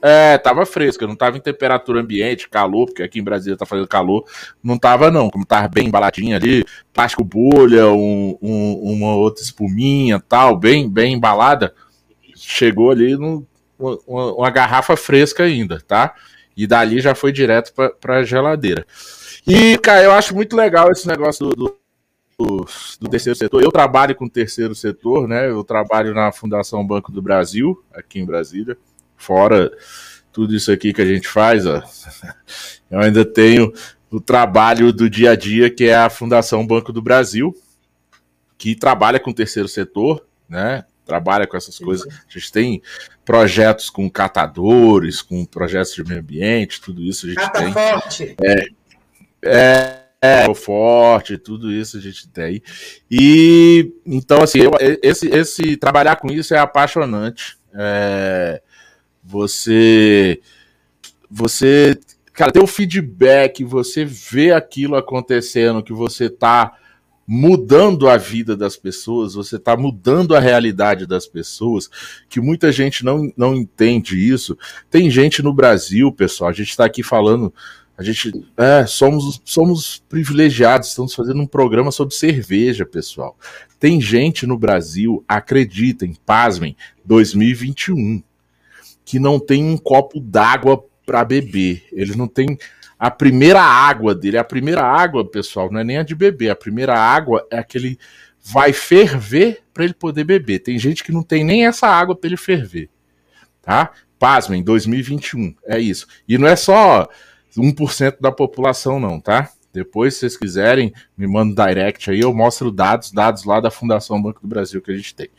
É, tava fresca, não tava em temperatura ambiente, calor, porque aqui em Brasília tá fazendo calor. Não tava, não. Como tava bem embaladinha ali, plástico bolha, um, um, uma outra espuminha tal, bem, bem embalada. Chegou ali no, uma, uma garrafa fresca ainda, tá? E dali já foi direto pra, pra geladeira. E, cara, eu acho muito legal esse negócio do do, do, terceiro setor. Eu trabalho com o terceiro setor, né? Eu trabalho na Fundação Banco do Brasil, aqui em Brasília. Fora tudo isso aqui que a gente faz, ó, eu ainda tenho o trabalho do dia a dia, que é a Fundação Banco do Brasil, que trabalha com o terceiro setor, né? Trabalha com essas coisas. A gente tem projetos com catadores, com projetos de meio ambiente, tudo isso a gente Cata tem. forte. É, é, é, forte, tudo isso a gente tem. E então, assim, eu, esse, esse trabalhar com isso é apaixonante. É, você, você, cara, ter o feedback, você vê aquilo acontecendo, que você tá mudando a vida das pessoas, você está mudando a realidade das pessoas, que muita gente não, não entende isso. Tem gente no Brasil, pessoal, a gente está aqui falando a gente é, somos, somos privilegiados, estamos fazendo um programa sobre cerveja, pessoal. Tem gente no Brasil, acreditem, pasmem, 2021, que não tem um copo d'água para beber. Eles não têm a primeira água dele. A primeira água, pessoal, não é nem a de beber. A primeira água é aquele vai ferver para ele poder beber. Tem gente que não tem nem essa água para ele ferver, tá? Pasmem, 2021, é isso. E não é só 1% da população, não, tá? Depois, se vocês quiserem, me mandam direct aí, eu mostro dados, dados lá da Fundação Banco do Brasil que a gente tem.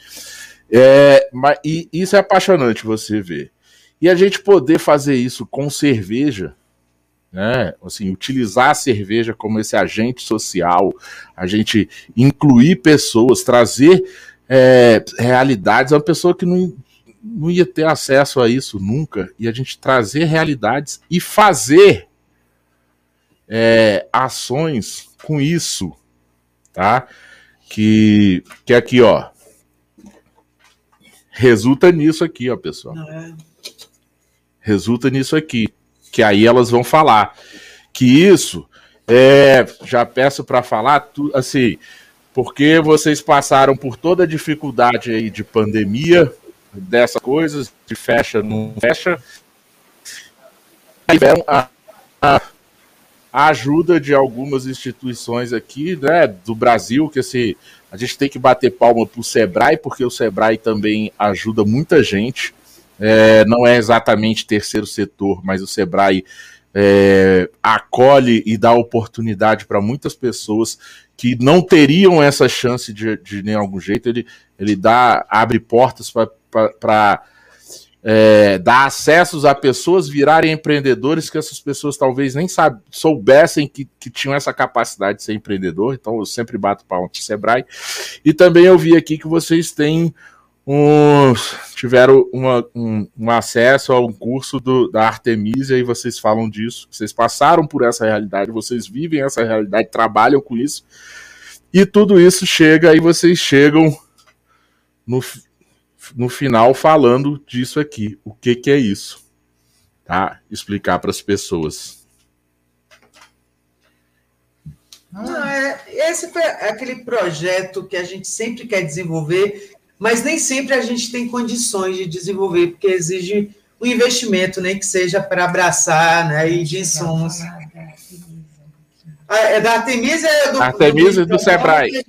É, mas, e isso é apaixonante você ver. E a gente poder fazer isso com cerveja, né? Assim, utilizar a cerveja como esse agente social, a gente incluir pessoas, trazer é, realidades. Uma pessoa que não, não ia ter acesso a isso nunca, e a gente trazer realidades e fazer é, ações com isso, tá? Que, que aqui, ó, resulta nisso aqui, ó, pessoal. É. Resulta nisso aqui, que aí elas vão falar que isso, é, já peço para falar, tu, assim, porque vocês passaram por toda a dificuldade aí de pandemia, dessas coisas, de fecha, não fecha, tiveram a, a ajuda de algumas instituições aqui, né, do Brasil, que assim, a gente tem que bater palma para o Sebrae, porque o Sebrae também ajuda muita gente. É, não é exatamente terceiro setor, mas o Sebrae é, acolhe e dá oportunidade para muitas pessoas que não teriam essa chance de, de nenhum algum jeito. Ele, ele dá, abre portas para é, dar acessos a pessoas virarem empreendedores que essas pessoas talvez nem sabe, soubessem que, que tinham essa capacidade de ser empreendedor. Então eu sempre bato palma para o Sebrae. E também eu vi aqui que vocês têm um, tiveram uma, um, um, acesso a um curso do, da Artemisia e vocês falam disso. Vocês passaram por essa realidade, vocês vivem essa realidade, trabalham com isso. E tudo isso chega e vocês chegam no, no final falando disso aqui. O que, que é isso? Tá? Explicar para as pessoas. Não, é, esse foi aquele projeto que a gente sempre quer desenvolver, mas nem sempre a gente tem condições de desenvolver, porque exige um investimento, nem né, que seja para abraçar né, e de insumos. Ah, é da Artemisa é do Artemisa do, do, do Sebrae. É.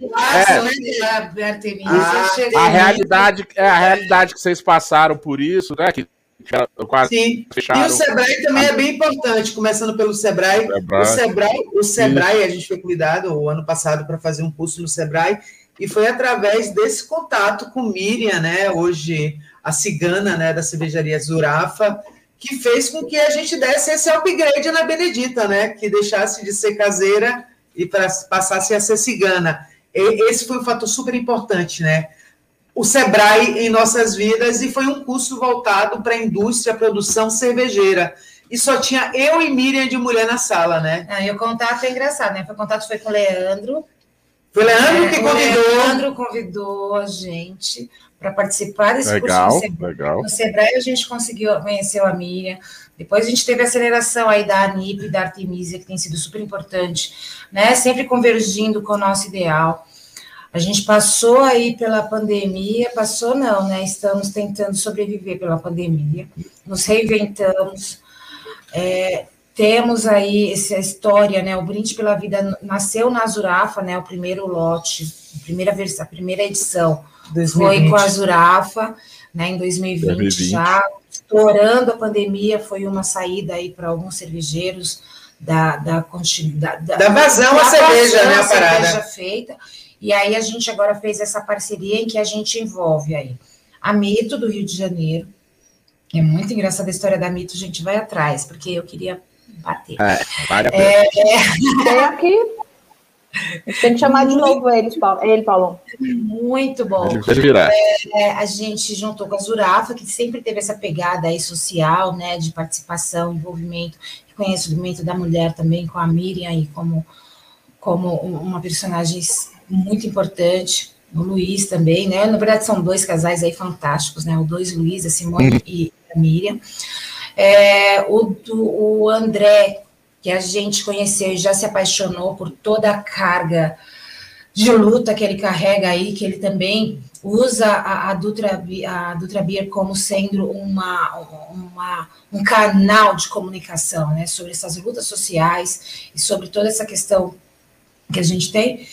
Ah, a realidade é a realidade que vocês passaram por isso, né? Que quase Sim. Fecharam. E o Sebrae também é bem importante, começando pelo Sebrae. Sebrae. O Sebrae, o Sebrae a gente foi cuidado o ano passado para fazer um curso no Sebrae e foi através desse contato com Miriam, né? Hoje a cigana, né, da cervejaria Zurafa que fez com que a gente desse esse upgrade na Benedita, né? Que deixasse de ser caseira e passasse a ser cigana. E esse foi um fator super importante, né? o Sebrae em nossas vidas e foi um curso voltado para a indústria, produção cervejeira. E só tinha eu e Miriam de mulher na sala, né? Ah, e o contato é engraçado, né? O contato foi com o Leandro. Foi o Leandro é, que convidou. O Leandro convidou a gente para participar desse legal, curso no Sebrae. Legal. No Sebrae a gente conseguiu conhecer a Miriam. Depois a gente teve a aceleração aí da ANIP e da Artemisia, que tem sido super importante, né? Sempre convergindo com o nosso ideal. A gente passou aí pela pandemia, passou não, né? Estamos tentando sobreviver pela pandemia, nos reinventamos. É, temos aí essa história, né? O Brinde pela Vida nasceu na Zurafa, né? O primeiro lote, a primeira versão, a primeira edição 2020. foi com a Zurafa, né? Em 2020, 2020. já estourando a pandemia, foi uma saída aí para alguns cervejeiros da da, da, da, da vazão da a cerveja, né? A parada. cerveja feita. E aí a gente agora fez essa parceria em que a gente envolve aí a Mito do Rio de Janeiro. É muito engraçada a história da Mito, a gente vai atrás, porque eu queria bater. É, vale a é, é... aqui. A gente tem que chamar de novo ele, Paulo. Ele, Paulo. Muito bom. É, é, a gente juntou com a Zurafa, que sempre teve essa pegada aí social, né, de participação, envolvimento, reconhecimento da mulher também, com a Miriam aí como, como uma personagem muito importante, o Luiz também, né? Na verdade, são dois casais aí fantásticos, né? O dois Luiz, a Simone uhum. e a Miriam. É, o, o André, que a gente conheceu e já se apaixonou por toda a carga de luta que ele carrega aí, que ele também usa a, a, Dutra, a Dutra Beer como sendo uma, uma, um canal de comunicação, né, sobre essas lutas sociais e sobre toda essa questão que a gente tem.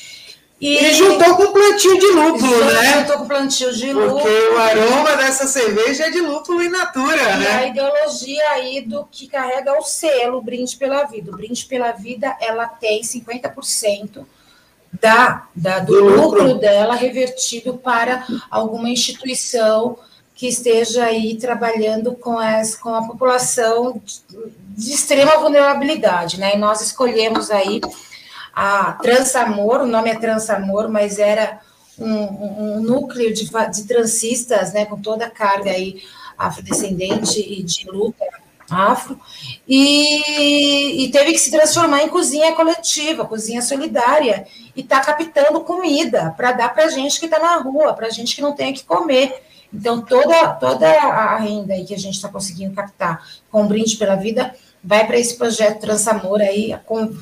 E, e juntou com plantio de lúpulo, né? Juntou com plantio de lúpulo. Porque o aroma dessa cerveja é de lúpulo in natura, e né? a ideologia aí do que carrega o selo Brinde pela Vida. O Brinde pela Vida, ela tem 50% da, da, do, do lucro. lucro dela revertido para alguma instituição que esteja aí trabalhando com, as, com a população de, de extrema vulnerabilidade, né? E nós escolhemos aí a Transamor, o nome é Transamor, mas era um, um, núcleo de, de transistas, né, com toda a carga aí afrodescendente e de luta afro, e, e, teve que se transformar em cozinha coletiva, cozinha solidária, e está captando comida para dar para gente que está na rua, para gente que não tem o que comer. Então, toda, toda a renda aí que a gente está conseguindo captar com o Brinde pela Vida vai para esse projeto Transamor aí, com,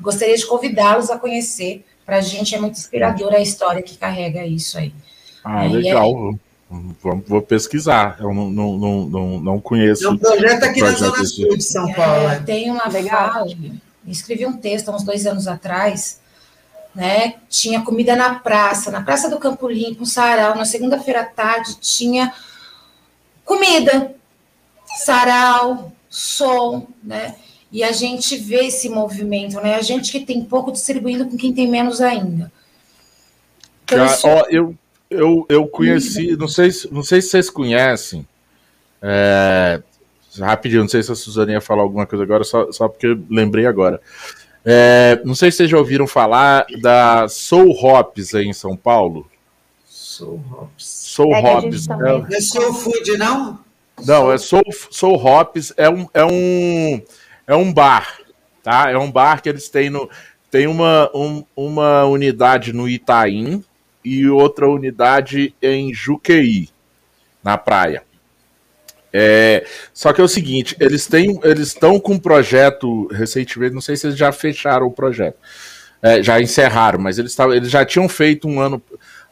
gostaria de convidá-los a conhecer. Para a gente é muito inspiradora a história que carrega isso aí. Ah, é, legal. É... Vou, vou, pesquisar. Eu não, não, não, não, conheço. É um projeto aqui na Zona Sul de São Paulo. É, tem uma legal. fala. Escrevi um texto há uns dois anos atrás. Né? Tinha comida na praça, na Praça do Campo Limpo, um sarau. Na segunda-feira à tarde tinha comida, sarau, som, né? E a gente vê esse movimento, né? A gente que tem pouco distribuindo com quem tem menos ainda. Então, Já, isso... ó, eu, eu, eu conheci, não sei, não sei se vocês conhecem, é, rapidinho, não sei se a Suzana ia falar alguma coisa agora, só, só porque eu lembrei agora. É, não sei se vocês já ouviram falar da Soul Hops aí em São Paulo. Soul Hops. Soul é Hops. Também... É, é Soul Food, não? Não, é Soul, Soul Hops, é um, é um é um bar, tá? É um bar que eles têm no. Tem uma, um, uma unidade no Itaim e outra unidade em Juqueí, na praia. É, só que é o seguinte, eles têm, eles estão com um projeto recentemente, não sei se eles já fecharam o projeto, é, já encerraram, mas eles, tavam, eles já tinham feito um ano.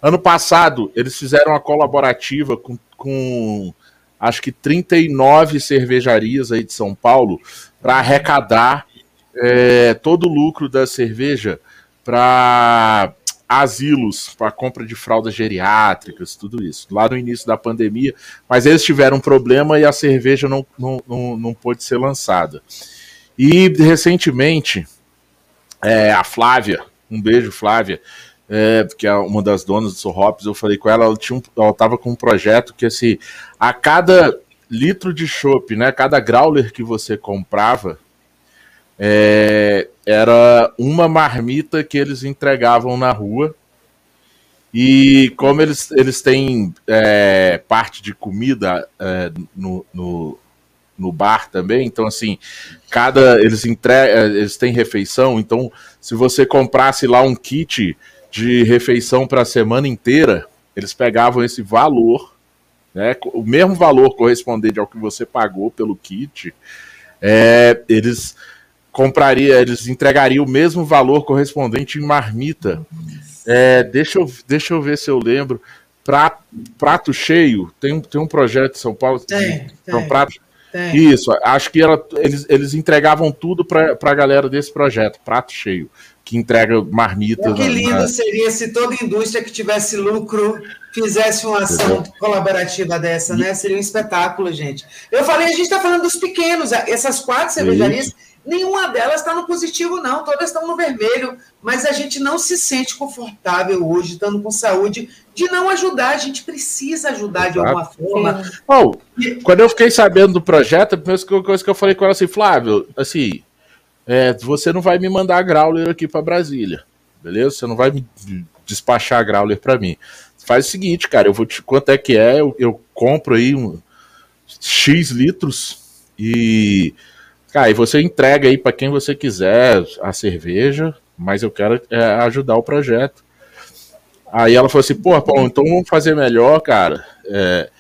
Ano passado, eles fizeram uma colaborativa com, com acho que 39 cervejarias aí de São Paulo para arrecadar é, todo o lucro da cerveja para asilos, para compra de fraldas geriátricas, tudo isso, lá no início da pandemia, mas eles tiveram um problema e a cerveja não, não, não, não pôde ser lançada. E recentemente, é, a Flávia, um beijo, Flávia, é, que é uma das donas do Sorrops, eu falei com ela, ela, ela tava com um projeto que, assim, a cada litro de chopp, né? Cada growler que você comprava é, era uma marmita que eles entregavam na rua E como eles, eles têm é, parte de comida é, no, no, no, bar também, então assim, cada. Eles entregam, eles têm refeição, então se você comprasse lá um kit de refeição para a semana inteira, eles pegavam esse valor, né, o mesmo valor correspondente ao que você pagou pelo kit, é, eles compraria, eles entregariam o mesmo valor correspondente em marmita. É, deixa, eu, deixa eu ver se eu lembro. Prato, prato cheio, tem, tem um projeto em São Paulo. Tem, tem, prato, tem. Isso, acho que ela, eles, eles entregavam tudo para a galera desse projeto, prato cheio, que entrega marmita. Que lindo na... seria se toda indústria que tivesse lucro fizesse uma ação colaborativa dessa, né? Seria um espetáculo, gente. Eu falei, a gente está falando dos pequenos, essas quatro cervejarias. Isso Nenhuma delas está no positivo, não, todas estão no vermelho, mas a gente não se sente confortável hoje, estando com saúde, de não ajudar. A gente precisa ajudar Exato. de alguma forma. Oh, quando eu fiquei sabendo do projeto, a primeira coisa que eu falei com ela assim, Flávio, assim, é, você não vai me mandar Growler aqui para Brasília, beleza? Você não vai me despachar Growler para mim. Faz o seguinte, cara, eu vou te quanto é que é, eu, eu compro aí um X litros e Cara, e você entrega aí para quem você quiser a cerveja, mas eu quero é, ajudar o projeto. Aí ela falou assim, pô, Paulo, então vamos fazer melhor, cara. É,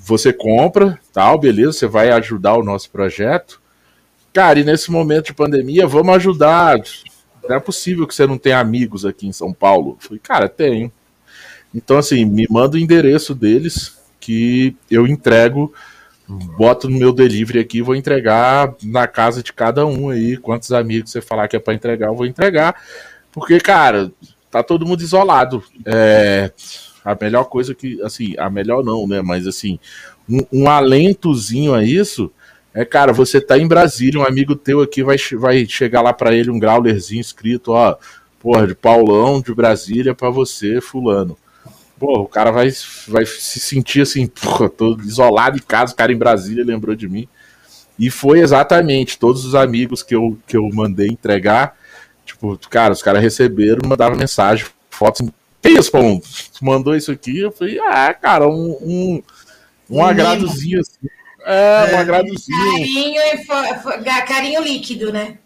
você compra, tal, beleza, você vai ajudar o nosso projeto. Cara, e nesse momento de pandemia, vamos ajudar. Não é possível que você não tenha amigos aqui em São Paulo. Eu falei, cara, tenho. Então, assim, me manda o endereço deles que eu entrego boto no meu delivery aqui, vou entregar na casa de cada um aí. Quantos amigos você falar que é para entregar, eu vou entregar. Porque, cara, tá todo mundo isolado. É, a melhor coisa que, assim, a melhor não, né? Mas assim, um, um alentozinho a isso é, cara, você tá em Brasília, um amigo teu aqui vai, vai chegar lá para ele um graulerzinho escrito, ó, porra, de Paulão de Brasília para você, fulano pô, o cara vai, vai se sentir assim, pô, tô isolado em casa, o cara em Brasília lembrou de mim. E foi exatamente todos os amigos que eu, que eu mandei entregar. Tipo, cara, os caras receberam, mandavam mensagem, fotos. Que isso, pô? Tu mandou isso aqui? Eu falei, ah, cara, um, um, um agradozinho assim. É, um é. agradozinho. Carinho, carinho líquido, né?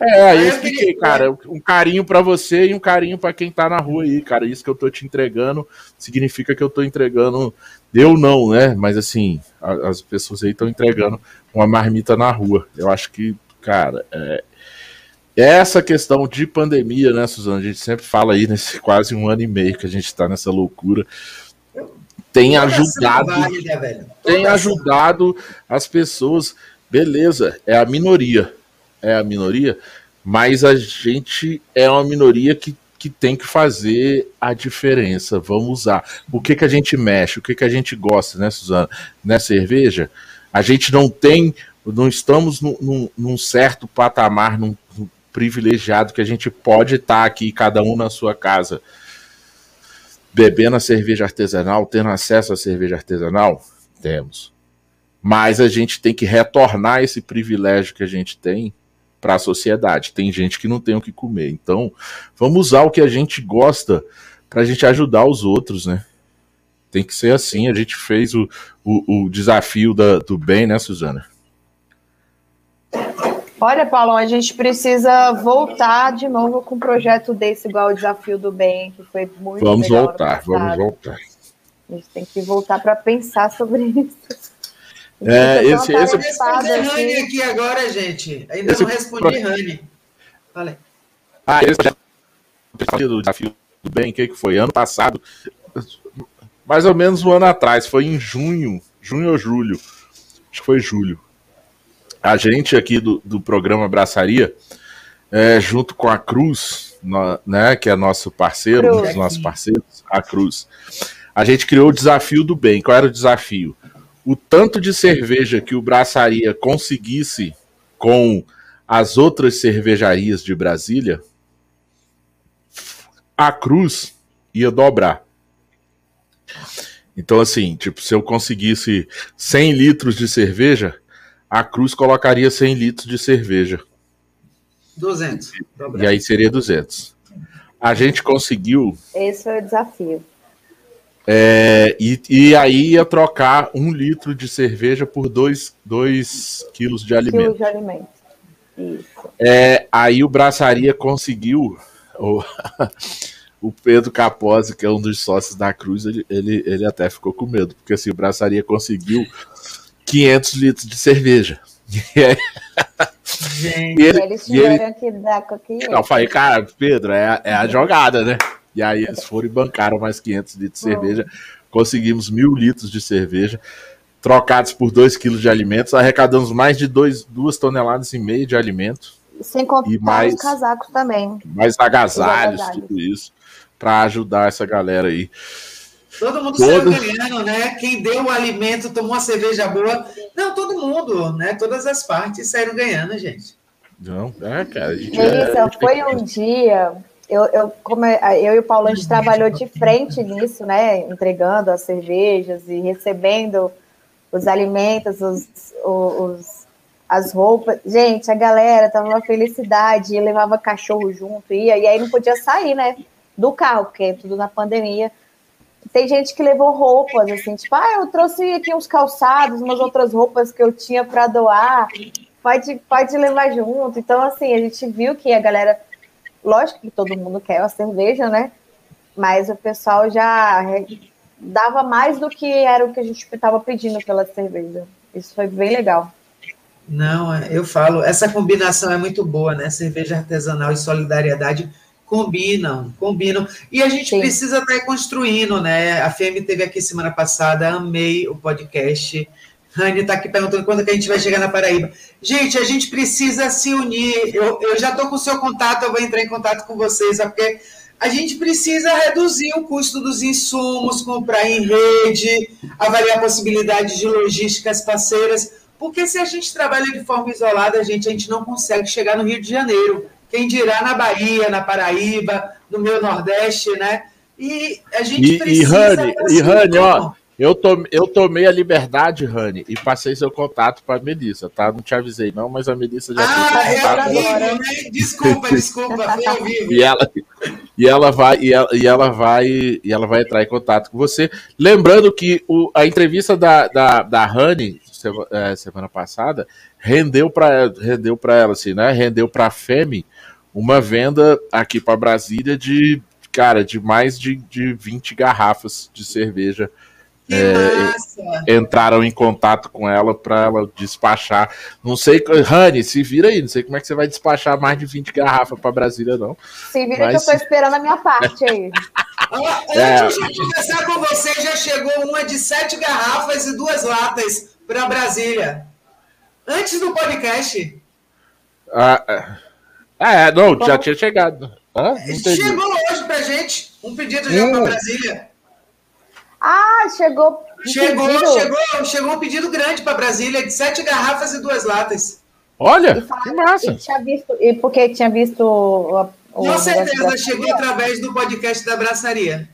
É, aí eu expliquei, cara, um carinho para você e um carinho para quem tá na rua aí, cara. Isso que eu tô te entregando significa que eu tô entregando, eu não, né? Mas assim, as pessoas aí estão entregando uma marmita na rua. Eu acho que, cara, é, essa questão de pandemia, né, Suzana? A gente sempre fala aí nesse quase um ano e meio que a gente tá nessa loucura. Tem ajudado, tem ajudado as pessoas. Beleza, é a minoria é a minoria, mas a gente é uma minoria que, que tem que fazer a diferença. Vamos usar. O que, que a gente mexe, o que, que a gente gosta, né, Suzana? Né, cerveja? A gente não tem, não estamos num, num, num certo patamar, num, num, privilegiado que a gente pode estar aqui, cada um na sua casa, bebendo a cerveja artesanal, tendo acesso à cerveja artesanal? Temos. Mas a gente tem que retornar esse privilégio que a gente tem para a sociedade. Tem gente que não tem o que comer. Então, vamos usar o que a gente gosta para a gente ajudar os outros, né? Tem que ser assim. A gente fez o, o, o desafio da, do bem, né, Suzana? Olha, Paulo, a gente precisa voltar de novo com um projeto desse, igual o Desafio do Bem, que foi muito Vamos voltar, vamos voltar. A gente tem que voltar para pensar sobre isso. É, esse, esse... Eu Rani aqui agora, gente. Ainda esse... não respondi Rani. Falei. Ah, esse do desafio do bem, o que, que foi? Ano passado, mais ou menos um ano atrás, foi em junho, junho ou julho, acho que foi julho. A gente aqui do, do programa Braçaria, é, junto com a Cruz, no, né, que é nosso parceiro, Cruz. um dos nossos parceiros, a Cruz, a gente criou o desafio do bem. Qual era o desafio? O tanto de cerveja que o Braçaria conseguisse com as outras cervejarias de Brasília, a Cruz ia dobrar. Então, assim, tipo, se eu conseguisse 100 litros de cerveja, a Cruz colocaria 100 litros de cerveja. 200. E aí seria 200. a gente conseguiu. Esse foi o desafio. É, e, e aí ia trocar um litro de cerveja por dois, dois quilos de alimento. Quilos de alimento. Isso. É, aí o Braçaria conseguiu. O, o Pedro Capozzi, que é um dos sócios da Cruz, ele, ele, ele até ficou com medo, porque assim, o Braçaria conseguiu 500 litros de cerveja. Gente, e ele, eles tiveram ele, que dar coquinha. Eu falei, cara, Pedro, é, é a jogada, né? E aí eles foram e bancaram mais 500 litros de cerveja. Conseguimos mil litros de cerveja, trocados por 2 quilos de alimentos. Arrecadamos mais de 2 toneladas e meia de alimento. Sem contar e mais, os casacos também. Mais agasalhos, tudo isso, para ajudar essa galera aí. Todo mundo todo... saiu ganhando, né? Quem deu o alimento, tomou uma cerveja boa. Não, todo mundo, né? Todas as partes saíram ganhando, gente. Não, é, cara. A gente é, foi um dia. Eu, eu, como eu e o Paulo, a gente trabalhou de frente nisso, né? Entregando as cervejas e recebendo os alimentos, os, os, as roupas. Gente, a galera tava uma felicidade, levava cachorro junto, ia, e aí não podia sair, né? Do carro, porque é tudo na pandemia. Tem gente que levou roupas, assim, tipo, ah, eu trouxe aqui uns calçados, umas outras roupas que eu tinha para doar, pode, pode levar junto. Então, assim, a gente viu que a galera, lógico que todo mundo quer a cerveja, né? Mas o pessoal já dava mais do que era o que a gente estava pedindo pela cerveja. Isso foi bem legal. Não, eu falo, essa combinação é muito boa, né? Cerveja artesanal e solidariedade combinam, combinam. E a gente Sim. precisa estar construindo, né? A FEM teve aqui semana passada, amei o podcast. Rani está aqui perguntando quando que a gente vai chegar na Paraíba. Gente, a gente precisa se unir. Eu, eu já estou com o seu contato, eu vou entrar em contato com vocês, porque a gente precisa reduzir o custo dos insumos, comprar em rede, avaliar a possibilidade de logísticas parceiras, porque se a gente trabalha de forma isolada, a gente, a gente não consegue chegar no Rio de Janeiro quem dirá na Bahia, na Paraíba, no meu Nordeste, né? E a gente e, precisa. E Rani, ó, eu, tom, eu tomei a liberdade, Rani, e passei seu contato para a Melissa, tá? Não te avisei, não, mas a Melissa já ah, é horrível, né? Desculpa, desculpa, foi ao vivo. E ela, e ela vai, e ela, e ela vai, e ela vai entrar em contato com você. Lembrando que o, a entrevista da, da, da Rani é, semana passada rendeu para rendeu para ela, assim, né? Rendeu para a Femi uma venda aqui para Brasília de, cara, de mais de, de 20 garrafas de cerveja. É, entraram em contato com ela para ela despachar. Não sei, Rani, se vira aí. Não sei como é que você vai despachar mais de 20 garrafas para Brasília, não. Se vira Mas... que eu tô esperando a minha parte aí. é. Antes de conversar com você, já chegou uma de sete garrafas e duas latas para Brasília. Antes do podcast. Ah, é. Ah, é, não, já tinha chegado. Hã? Chegou hoje pra gente um pedido já hum. para Brasília. Ah, chegou. Chegou, pedido. chegou, chegou um pedido grande para Brasília de sete garrafas e duas latas. Olha, que massa. E tinha visto, e porque tinha visto. O, o Com certeza, chegou através do podcast da Braçaria.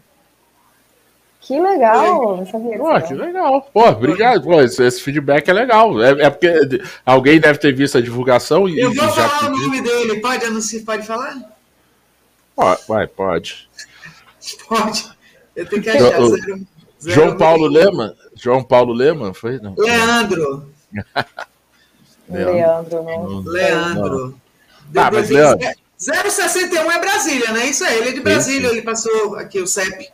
Que legal, não sabia Pô, que legal. Pô, obrigado. Pô, esse, esse feedback é legal. É, é, porque alguém deve ter visto a divulgação e. Eu vou e falar o nome dele. Pode anunciar? Pode falar? Pode, vai, pode. Pode. Eu tenho que achar. Jo, zero, zero João Paulo Lema? João Paulo Lema? Foi? Não. Leandro. Leandro, não. Leandro. Tá, mas Leandro. 061 é Brasília, né? Isso é, ele é de Brasília, ele passou aqui o CEP.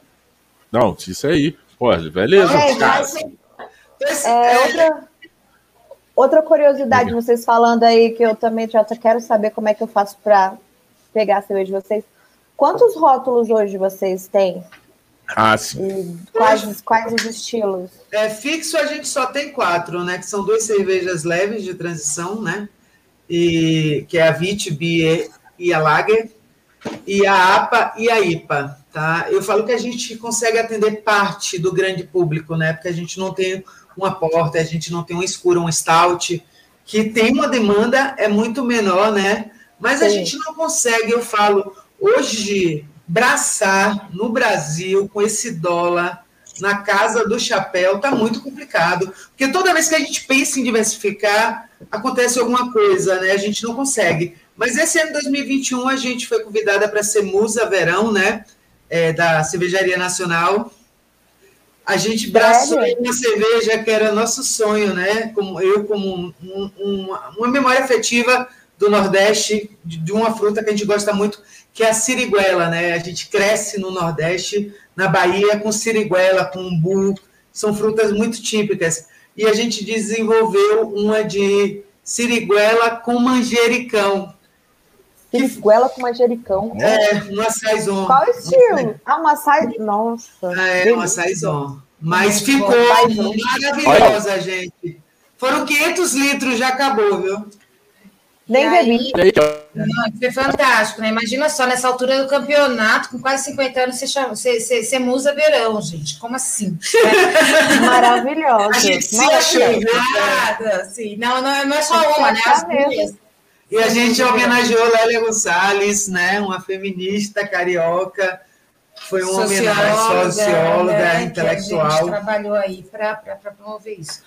Não, isso aí. Pô, beleza. É, é, é, outra, outra curiosidade, vocês falando aí, que eu também já quero saber como é que eu faço para pegar a cerveja de vocês. Quantos rótulos hoje vocês têm? Ah, sim. quais, quais os estilos? É, fixo a gente só tem quatro, né? Que são duas cervejas leves de transição, né? E, que é a Vit, Bier e a Lager. E a APA e a IPA. Tá? Eu falo que a gente consegue atender parte do grande público, né? Porque a gente não tem uma porta, a gente não tem um escuro, um stout, que tem uma demanda, é muito menor, né? Mas Sim. a gente não consegue, eu falo, hoje, braçar no Brasil com esse dólar na casa do chapéu tá muito complicado. Porque toda vez que a gente pensa em diversificar, acontece alguma coisa, né? A gente não consegue. Mas esse ano 2021 a gente foi convidada para ser musa verão, né? É, da Cervejaria Nacional. A gente braçou uma cerveja que era nosso sonho, né? Como eu, como um, um, uma memória afetiva do Nordeste, de, de, uma fruta que a gente gosta muito, que é a siriguela, né? A gente cresce no Nordeste, na Bahia, com siriguela, com umbu, são frutas muito típicas. E a gente desenvolveu uma de siriguela com manjericão. Siriguela com manjericão. É, uma saison. Qual estilo? Ah, uma saison. Nossa. É, uma saison. Mas ficou maravilhosa, gente. Foram 500 litros, já acabou, viu? Nem bebi. Não, foi fantástico, né? Imagina só, nessa altura do campeonato, com quase 50 anos, você, chama, você, você, você musa verão, gente. Como assim? Maravilhosa. A gente se achou assim. Não, não, não é só uma, né? As duas. E a gente homenageou Lélia Gonçalves, né? Uma feminista carioca foi uma homenagem socióloga, né, intelectual. a gente trabalhou aí para promover isso.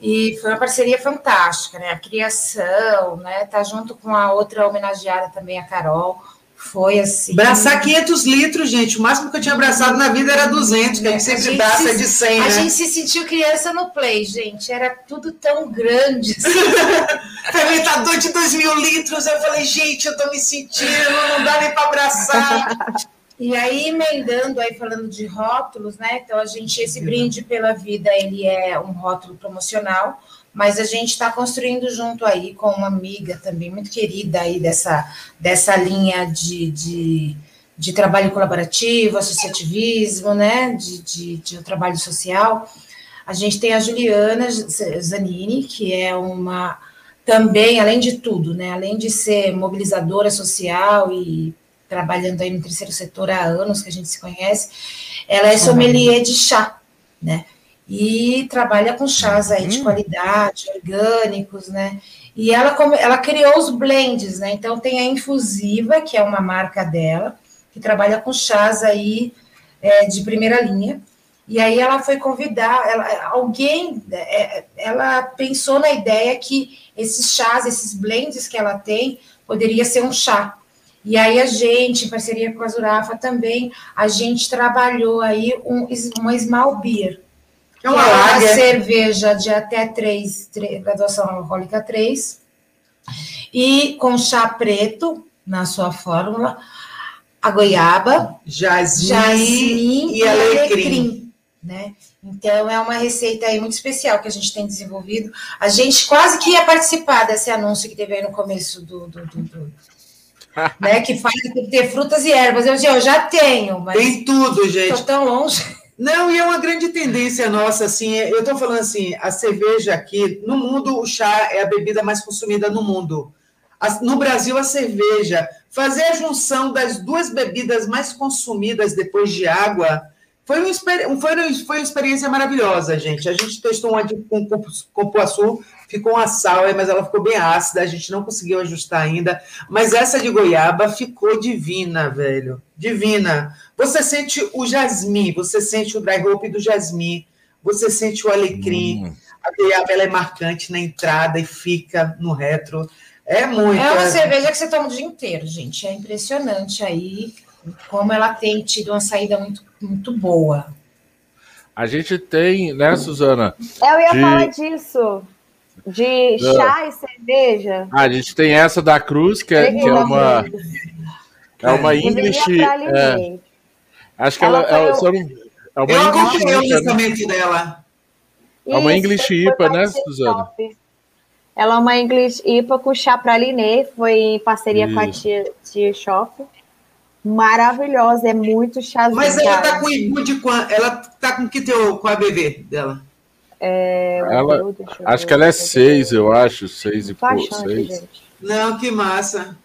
E foi uma parceria fantástica, né? A criação, né? Tá junto com a outra homenageada também, a Carol. Foi assim. Abraçar 500 litros, gente. O máximo que eu tinha abraçado na vida era 200, que a gente sempre a gente se, de 100. A né? gente se sentiu criança no play, gente. Era tudo tão grande. Assim. Fermentador de 2 mil litros. Eu falei, gente, eu tô me sentindo, não dá nem para abraçar. E aí, emendando aí, falando de rótulos, né? Então, a gente, esse brinde pela vida, ele é um rótulo promocional, mas a gente está construindo junto aí com uma amiga também muito querida aí dessa, dessa linha de, de, de trabalho colaborativo, associativismo, né? De, de, de um trabalho social. A gente tem a Juliana Zanini, que é uma também, além de tudo, né? Além de ser mobilizadora social e trabalhando aí no terceiro setor há anos, que a gente se conhece, ela é sommelier de chá, né? E trabalha com chás aí de hum. qualidade, orgânicos, né? E ela, ela criou os blends, né? Então tem a Infusiva, que é uma marca dela, que trabalha com chás aí é, de primeira linha. E aí ela foi convidar, ela, alguém, é, ela pensou na ideia que esses chás, esses blends que ela tem, poderia ser um chá. E aí a gente, em parceria com a Zurafa também, a gente trabalhou aí um, uma small beer. É uma, é uma cerveja de até 3, 3, graduação alcoólica 3, e com chá preto na sua fórmula, a goiaba, jasmim, jasmim e, alecrim. alecrim. Né? Então, é uma receita aí muito especial que a gente tem desenvolvido. A gente quase que ia participar desse anúncio que teve aí no começo do, do, do, do né? Que faz ter frutas e ervas. Eu, eu já tenho, mas. Tem tudo, gente. Estou tão longe. Não, e é uma grande tendência nossa, assim, eu estou falando assim, a cerveja aqui, no mundo o chá é a bebida mais consumida no mundo. No Brasil, a cerveja, fazer a junção das duas bebidas mais consumidas depois de água, foi, um, foi, foi uma experiência maravilhosa, gente. A gente testou uma de, com, com cupuaçu, ficou uma sal, mas ela ficou bem ácida, a gente não conseguiu ajustar ainda. Mas essa de goiaba ficou divina, velho. Divina. Você sente o jasmim, você sente o dry hope do jasmim, você sente o alecrim. Hum. A goiaba ela é marcante na entrada e fica no retro. É muito. É uma cerveja que você toma o dia inteiro, gente. É impressionante aí como ela tem tido uma saída muito, muito boa. A gente tem, né, Suzana? Eu ia de... falar disso. De chá e cerveja. Ah, a gente tem essa da Cruz, que é, que é uma. É uma English. É, acho que ela, ela, ela é uma Eu acompanhei o né? lançamento dela. É uma English IPA, né, Suzana? Ela é uma English IPA com chá pralinê, foi em parceria Isso. com a Tia, tia Shop maravilhosa, é muito chazinho. Mas ela tá com IBU de quanto? Ela tá com que teu com a BV dela? É, ela, eu, acho que ela é seis, eu acho, seis e pouco, seis. Não, que massa.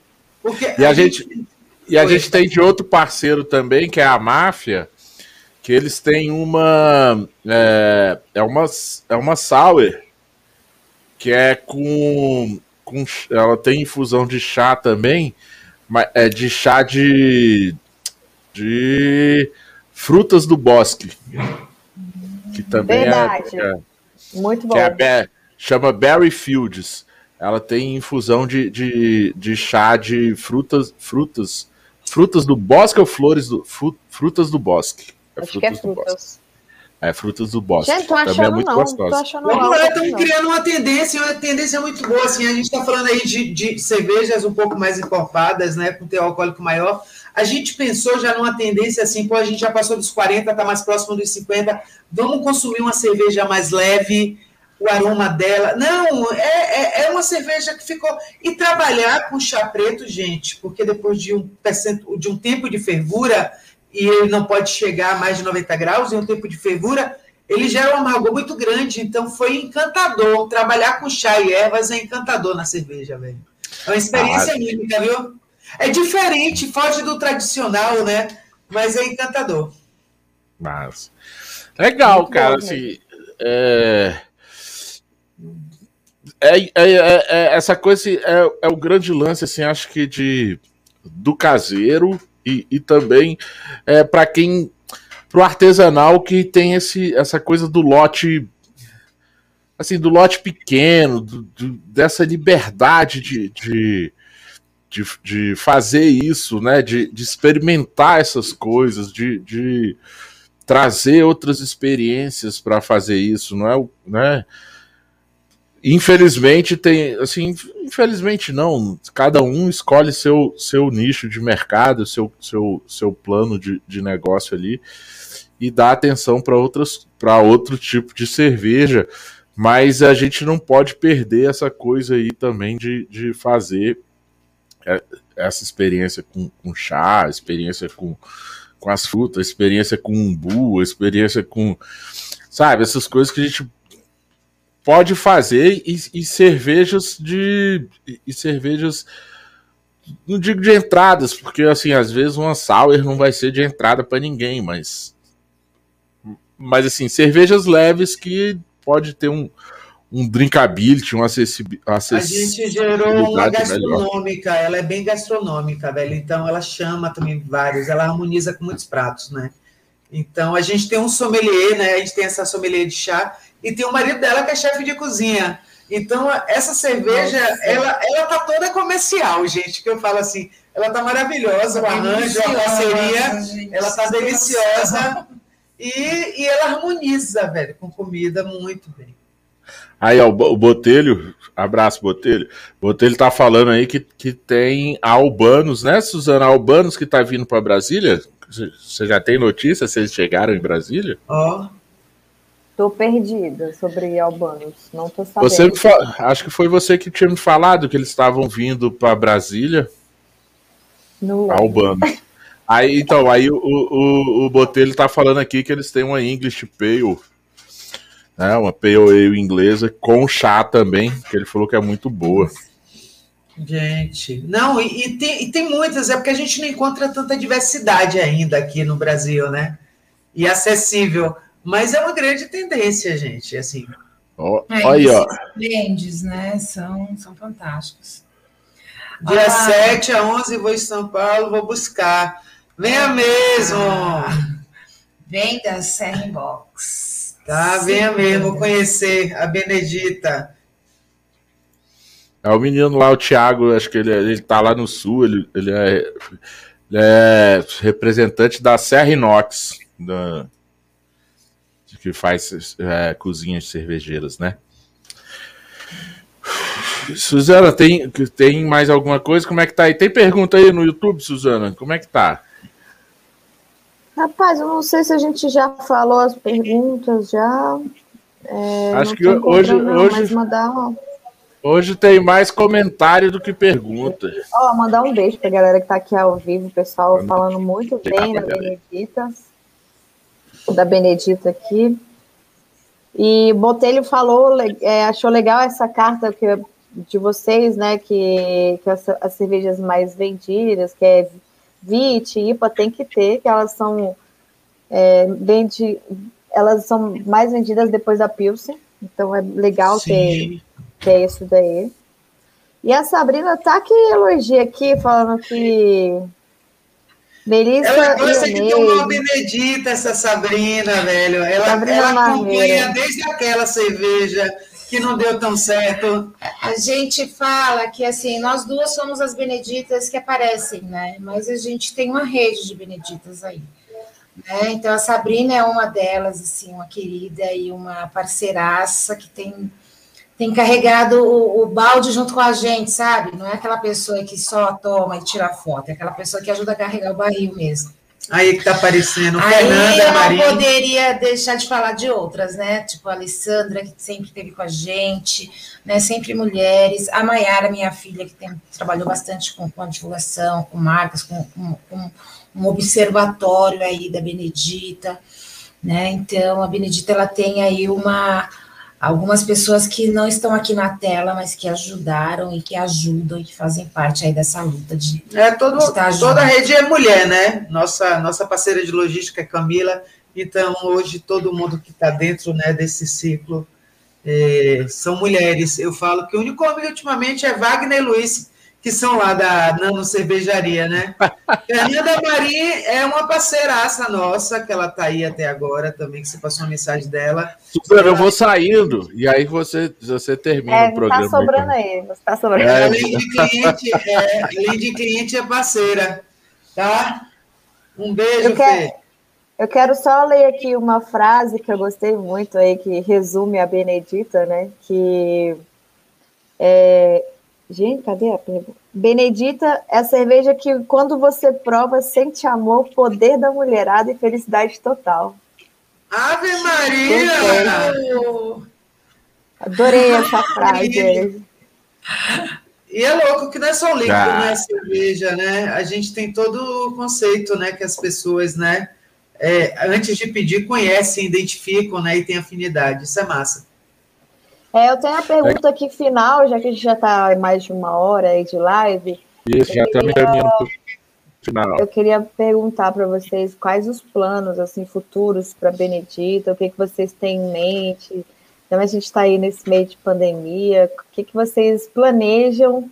Porque e a, a gente, gente, e a gente tem de outro parceiro também, que é a Máfia, que eles têm uma é, é uma é uma sour que é com, com ela tem infusão de chá também é de chá de, de frutas do bosque. Que também é- Verdade. é, Muito bom. É, chama Berry Fields. ela tem infusão de, de, de chá de frutas, frutas, frutas do bosque ou flores do frutas do bosque. É Acho frutas que é frutas. É, frutas do bosque. Gente, tô achando Também é muito não, gostosa. Tô achando Vamos lá, estamos criando uma tendência, uma tendência muito boa. Assim, a gente está falando aí de, de cervejas um pouco mais encorpadas, né, com teor alcoólico maior. A gente pensou já numa tendência assim, pô, a gente já passou dos 40, está mais próximo dos 50. Vamos consumir uma cerveja mais leve, o aroma dela. Não, é, é, é, uma cerveja que ficou. E trabalhar com chá preto, gente, porque depois de um, de um tempo de fervura, e ele não pode chegar a mais de 90 graus, em um tempo de fervura, ele gera um amargor muito grande. Então foi encantador. Trabalhar com chá e ervas é encantador na cerveja, velho. É uma experiência ah, única, viu? É diferente, foge do tradicional, né? Mas é encantador. Mas legal, Muito cara. Bom, assim, é... É, é, é, é, essa coisa é, é o grande lance, assim, acho que de do caseiro e, e também é, para quem pro artesanal que tem esse, essa coisa do lote assim do lote pequeno do, do, dessa liberdade de, de, de, de fazer isso, né? De, de experimentar essas coisas, de, de trazer outras experiências para fazer isso, não é? Né? Infelizmente tem, assim, infelizmente não. Cada um escolhe seu, seu nicho de mercado, seu, seu, seu plano de, de negócio ali e dá atenção para outras para outro tipo de cerveja, mas a gente não pode perder essa coisa aí também de, de fazer essa experiência com, com chá, experiência com, com as frutas, experiência com umbu, experiência com. Sabe, essas coisas que a gente pode fazer e, e cervejas de. E cervejas. Não digo de entradas, porque assim, às vezes uma sour não vai ser de entrada para ninguém, mas. Mas assim, cervejas leves que pode ter um, um drinkability, um acessibilidade. A gente gerou uma gastronômica, melhor. ela é bem gastronômica, velho. Então ela chama também vários, ela harmoniza com muitos pratos, né? Então a gente tem um sommelier, né? A gente tem essa sommelier de chá e tem o marido dela que é chefe de cozinha. Então essa cerveja, ela, ela tá toda comercial, gente, que eu falo assim, ela tá maravilhosa, o arranjo, a parceria, ela tá deliciosa e, e ela harmoniza, velho, com comida muito bem. Aí, ó, o Botelho, abraço, Botelho. Botelho tá falando aí que, que tem albanos, né, Suzana? Albanos que tá vindo para Brasília? Você já tem notícia se eles chegaram em Brasília? Ó. Oh. Tô perdida sobre albanos, não tô sabendo. Você fa... Acho que foi você que tinha me falado que eles estavam vindo para Brasília. No... Albano. Aí, então, aí o, o, o Botelho tá falando aqui que eles têm uma English Pale né, uma ale inglesa com chá também, que ele falou que é muito boa. Gente, não, e, e, tem, e tem muitas, é porque a gente não encontra tanta diversidade ainda aqui no Brasil, né? E acessível. Mas é uma grande tendência, gente, assim. Oh, é, olha aí, ó. Blendes, né? São, são fantásticos. Dia ah, 7 a 11 vou em São Paulo, vou buscar. Venha ah, mesmo! Vem da Serra Box. Tá, venha mesmo conhecer a Benedita. É o menino lá, o Thiago, acho que ele, ele tá lá no sul, ele, ele, é, ele é representante da Serra Inox, da, que faz é, cozinhas cervejeiras, né? Suzana, tem, tem mais alguma coisa? Como é que tá aí? Tem pergunta aí no YouTube, Suzana? Como é que tá? Rapaz, eu não sei se a gente já falou as perguntas já. É, Acho que hoje, não, hoje, mandar, hoje tem mais comentário do que pergunta. Ó, mandar um beijo pra galera que tá aqui ao vivo, o pessoal falando muito bem da Benedita. Da Benedita aqui. E Botelho falou, é, achou legal essa carta que, de vocês, né? Que, que as, as cervejas mais vendidas, que é VIT, IPA tem que ter, que elas são é, vende, elas são mais vendidas depois da Pilsen, então é legal ter, ter isso daí. E a Sabrina tá que elogia aqui, falando que Melissa ela gosta de tomar Benedita, essa Sabrina, velho. Ela, Sabrina ela acompanha desde aquela cerveja que não deu tão certo. A gente fala que assim, nós duas somos as beneditas que aparecem, né? Mas a gente tem uma rede de beneditas aí. Né? Então a Sabrina é uma delas, assim, uma querida e uma parceiraça que tem tem carregado o, o, balde junto com a gente, sabe? Não é aquela pessoa que só toma e tira foto, é aquela pessoa que ajuda a carregar o barril mesmo. Aí que tá aparecendo Aí Fernanda, eu não poderia deixar de falar de outras, né? Tipo a Alessandra, que sempre esteve com a gente, né? Sempre mulheres. A Maiara, minha filha, que tem, trabalhou bastante com, com a divulgação, com marcas, com, com, com um observatório aí da Benedita, né? Então, a Benedita, ela tem aí uma algumas pessoas que não estão aqui na tela, mas que ajudaram e que ajudam e que fazem parte aí dessa luta de. É, todo, toda a rede é mulher, né? Nossa, nossa parceira de logística é Camila. Então, hoje, todo mundo que está dentro né, desse ciclo é, são mulheres. Eu falo que o único homem ultimamente é Wagner e Luiz, que são lá da Nano Cervejaria, né? Fernanda Marim é uma parceiraça nossa, que ela está aí até agora também, que você passou uma mensagem dela. Super, eu vou saindo, e aí você, você termina é, o programa. Está sobrando aí, está sobrando. É, além, de cliente, é, além de cliente, é parceira, tá? Um beijo, eu quero, Eu quero só ler aqui uma frase que eu gostei muito aí, que resume a Benedita, né? Que é, Gente, cadê a pergunta? Benedita é a cerveja que, quando você prova, sente amor, poder da mulherada e felicidade total. Ave Maria! Adorei essa frase. E é louco que não é só o líquido, ah. né? A cerveja, né? A gente tem todo o conceito, né? Que as pessoas, né? É, antes de pedir, conhecem, identificam, né? E tem afinidade. Isso é massa. É, eu tenho a pergunta aqui final, já que a gente já está mais de uma hora aí de live. Isso, já estamos terminando final. Eu queria perguntar para vocês quais os planos assim futuros para Benedita, o que, que vocês têm em mente. Então a gente está aí nesse meio de pandemia, o que, que vocês planejam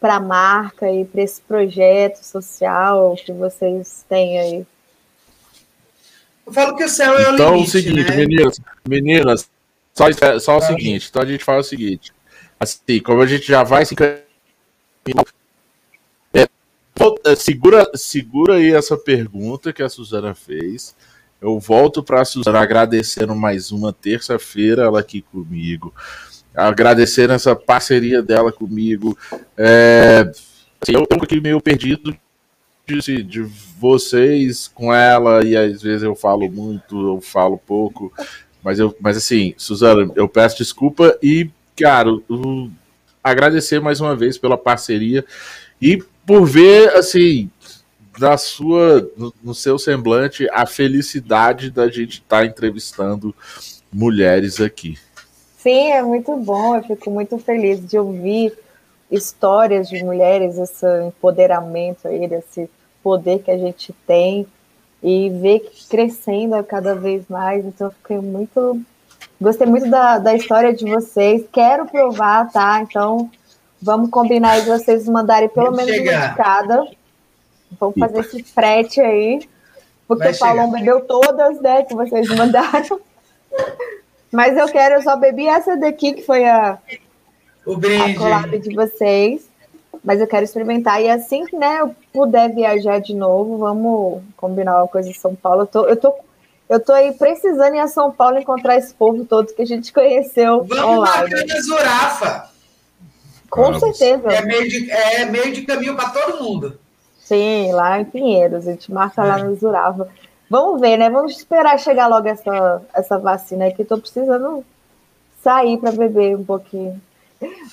para a marca e para esse projeto social que vocês têm aí? Eu falo que o céu é o então, limite, é o seguinte, né? meninas, meninas, só, só o seguinte, então a gente faz o seguinte. Assim, como a gente já vai se é, é, segura, segura aí essa pergunta que a Suzana fez. Eu volto para a Suzana agradecendo mais uma terça-feira ela aqui comigo, agradecendo essa parceria dela comigo. É, assim, eu estou aqui meio perdido de, de vocês com ela e às vezes eu falo muito, eu falo pouco. Mas, eu, mas assim, Suzana, eu peço desculpa e, cara, agradecer mais uma vez pela parceria e por ver, assim, da sua, no, no seu semblante, a felicidade da gente estar tá entrevistando mulheres aqui. Sim, é muito bom, eu fico muito feliz de ouvir histórias de mulheres, esse empoderamento aí, desse poder que a gente tem e ver crescendo cada vez mais. Então, eu fiquei muito. Gostei muito da, da história de vocês. Quero provar, tá? Então, vamos combinar aí de vocês mandarem pelo menos uma de cada. Vamos fazer esse frete aí. Porque o Paulão bebeu todas, né? Que vocês mandaram. Mas eu quero, eu só bebi essa daqui, que foi a, o brinde. a collab de vocês mas eu quero experimentar. E assim que né, eu puder viajar de novo, vamos combinar uma coisa em São Paulo. Eu tô, eu tô, eu tô aí precisando ir a São Paulo encontrar esse povo todo que a gente conheceu vamos online. Vamos na Zurafa. Com vamos. certeza. É meio, de, é meio de caminho para todo mundo. Sim, lá em Pinheiros. A gente marca é. lá no Zurafa. Vamos ver, né? Vamos esperar chegar logo essa, essa vacina aqui. Tô precisando sair para beber um pouquinho.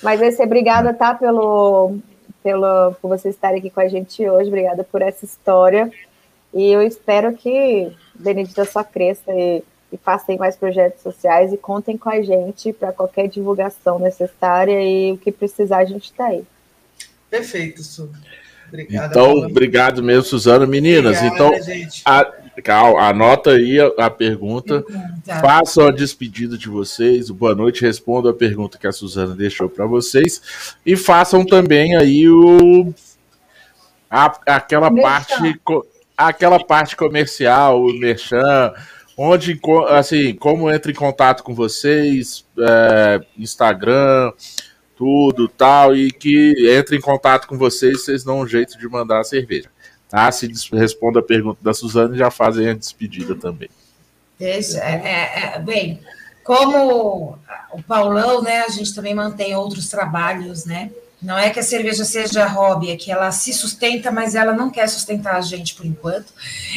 Mas esse obrigada, tá, pelo, pelo, por você estar aqui com a gente hoje, obrigada por essa história. E eu espero que Benedita só cresça e, e faça mais projetos sociais e contem com a gente para qualquer divulgação necessária e o que precisar a gente está aí. Perfeito, Su. Obrigada, então, Paula. obrigado mesmo, Suzana. Meninas, Obrigada, então, a, anota aí a, a pergunta, tá. façam a despedida de vocês, boa noite, respondam a pergunta que a Suzana deixou para vocês. E façam também aí o a, aquela parte aquela parte comercial, o merchan, onde, assim, como entra em contato com vocês, é, Instagram, tudo tal, e que entre em contato com vocês, vocês dão um jeito de mandar a cerveja. Tá? Se responda a pergunta da Suzana e já fazem a despedida também. Deixa, é, é, é, bem, como o Paulão, né, a gente também mantém outros trabalhos, né? Não é que a cerveja seja hobby, é que ela se sustenta, mas ela não quer sustentar a gente por enquanto.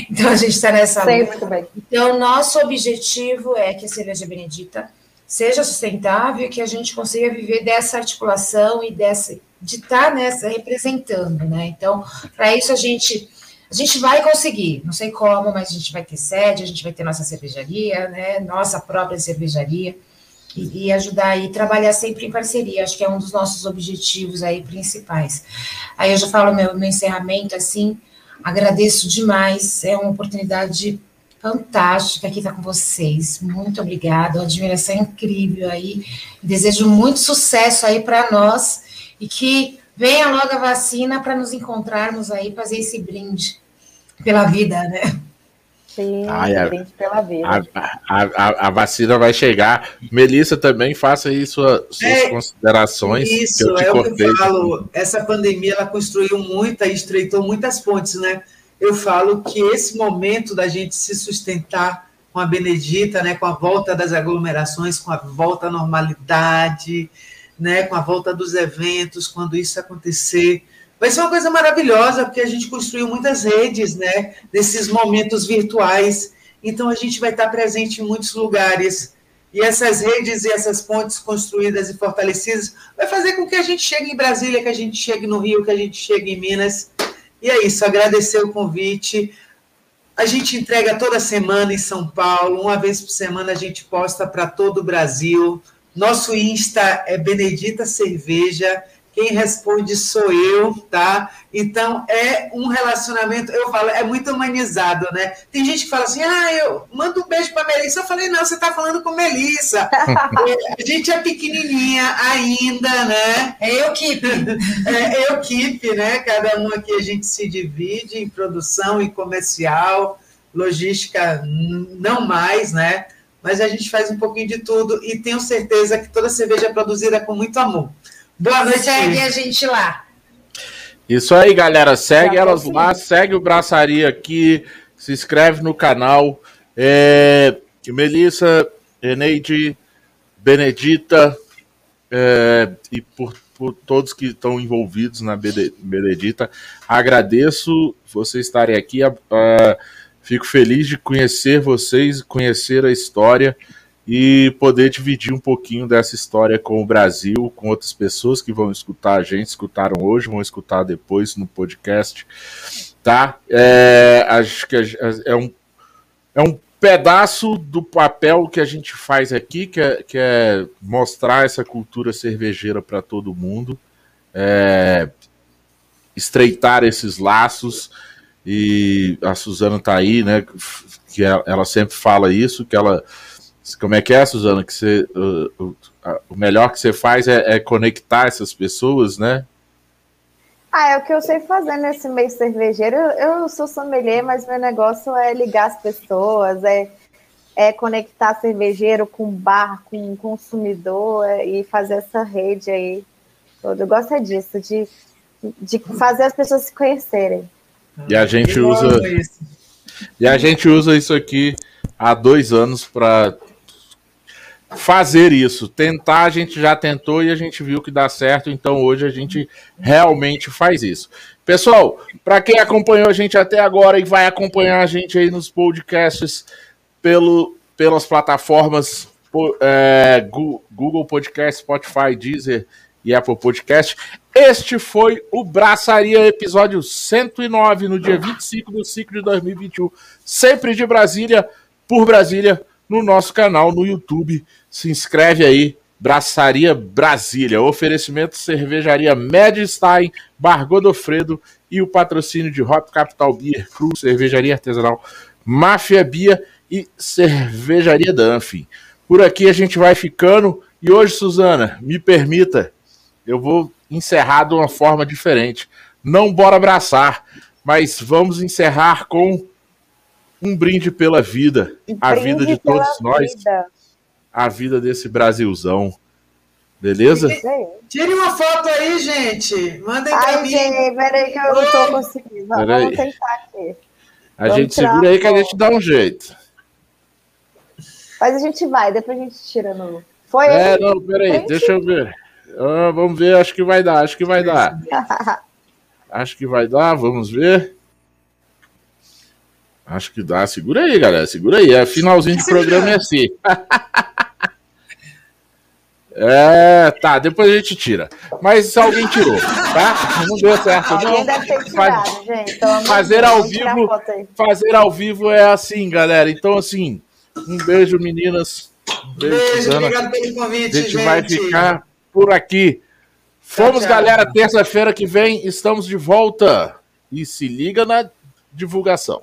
Então a gente está nessa luta. Bem. Então, nosso objetivo é que a cerveja benedita seja sustentável e que a gente consiga viver dessa articulação e dessa de estar tá nessa representando, né? Então, para isso a gente a gente vai conseguir, não sei como, mas a gente vai ter sede, a gente vai ter nossa cervejaria, né? Nossa própria cervejaria e, e ajudar aí trabalhar sempre em parceria. Acho que é um dos nossos objetivos aí principais. Aí eu já falo meu, meu encerramento assim. Agradeço demais, é uma oportunidade fantástica aqui estar com vocês. Muito obrigada, uma admiração incrível aí. Desejo muito sucesso aí para nós e que venha logo a vacina para nos encontrarmos aí, fazer esse brinde pela vida, né? Sim, Ai, a, pela vida. A, a, a, vacina vai chegar. Melissa, também faça aí sua, suas é, considerações. Isso, é o que eu falo. Essa pandemia ela construiu muita, estreitou muitas pontes, né? Eu falo que esse momento da gente se sustentar com a Benedita, né, com a volta das aglomerações, com a volta à normalidade, né, com a volta dos eventos, quando isso acontecer, Vai ser uma coisa maravilhosa, porque a gente construiu muitas redes, né? Nesses momentos virtuais. Então, a gente vai estar presente em muitos lugares. E essas redes e essas pontes construídas e fortalecidas vai fazer com que a gente chegue em Brasília, que a gente chegue no Rio, que a gente chegue em Minas. E é isso, agradecer o convite. A gente entrega toda semana em São Paulo, uma vez por semana a gente posta para todo o Brasil. Nosso Insta é Benedita Cerveja. Quem responde sou eu, tá? Então é um relacionamento, eu falo, é muito humanizado, né? Tem gente que fala assim: ah, eu mando um beijo para Melissa. Eu falei: não, você está falando com Melissa. a gente é pequenininha ainda, né? É equipe. é equipe, né? Cada um aqui a gente se divide em produção e comercial, logística não mais, né? Mas a gente faz um pouquinho de tudo e tenho certeza que toda cerveja é produzida com muito amor. Boa noite. Segue a gente lá. Isso aí, galera. Segue Já elas lá, segue o Braçaria aqui, se inscreve no canal. É, Melissa, Eneide, Benedita é, e por, por, todos que estão envolvidos na Benedita. Agradeço vocês estarem aqui. Uh, fico feliz de conhecer vocês, conhecer a história e poder dividir um pouquinho dessa história com o Brasil, com outras pessoas que vão escutar a gente, escutaram hoje, vão escutar depois no podcast, tá? É, acho que é um, é um pedaço do papel que a gente faz aqui, que é, que é mostrar essa cultura cervejeira para todo mundo, é, estreitar esses laços, e a Suzana tá aí, né, que ela sempre fala isso, que ela como é que é, Suzana? Que você, o, o, o melhor que você faz é, é, conectar essas pessoas, né? Ah, é o que eu sei fazer nesse meio cervejeiro. Eu, eu sou sommelier, mas meu negócio é ligar as pessoas, é, é conectar cervejeiro com bar, com consumidor é, e fazer essa rede aí. Todo. Eu gosto é disso, de, de fazer as pessoas se conhecerem. E a gente usa. E a gente usa isso aqui há dois anos para fazer isso. Tentar, a gente já tentou e a gente viu que dá certo, então hoje a gente realmente faz isso. Pessoal, para quem acompanhou a gente até agora e vai acompanhar a gente aí nos podcasts pelo, pelas plataformas é, Google Podcast, Spotify, Deezer e Apple Podcast. Este foi o Braçaria, episódio 109, no dia 25 do ciclo de 2021, sempre de Brasília, por Brasília, no nosso canal no YouTube. Se inscreve aí, Braçaria Brasília, oferecimento cervejaria Medstein, Bar Godofredo e o patrocínio de Hop Capital Beer, Cru, cervejaria artesanal Máfia Bia e cervejaria Dunphy. Por aqui a gente vai ficando. E hoje, Suzana, me permita, eu vou encerrar de uma forma diferente. Não bora abraçar, mas vamos encerrar com um brinde pela vida, um a vida de todos nós, vida. a vida desse Brasilzão. Beleza? Tire uma foto aí, gente. Mandem Ai, pra mim. Gente, peraí que eu não tô conseguindo. Vamos tentar aqui. A Vamos gente segura aí que a gente dá um jeito. Mas a gente vai, depois a gente tira no. Foi É, aí? não, peraí, deixa eu ver. Ah, vamos ver, acho que vai dar, acho que vai dar. acho que vai dar, vamos ver. Acho que dá. Segura aí, galera. Segura aí. É finalzinho de programa é assim. É, tá, depois a gente tira. Mas alguém tirou, tá? Não deu certo, alguém não. Deve ter tirado, Faz... gente. Então, fazer ao vivo, fazer ao vivo é assim, galera. Então, assim, um beijo, meninas. Um beijo, beijo obrigado pelo convite, A gente, gente, vai ficar por aqui. Fomos, tchau, tchau. galera. Terça-feira que vem estamos de volta. E se liga na divulgação.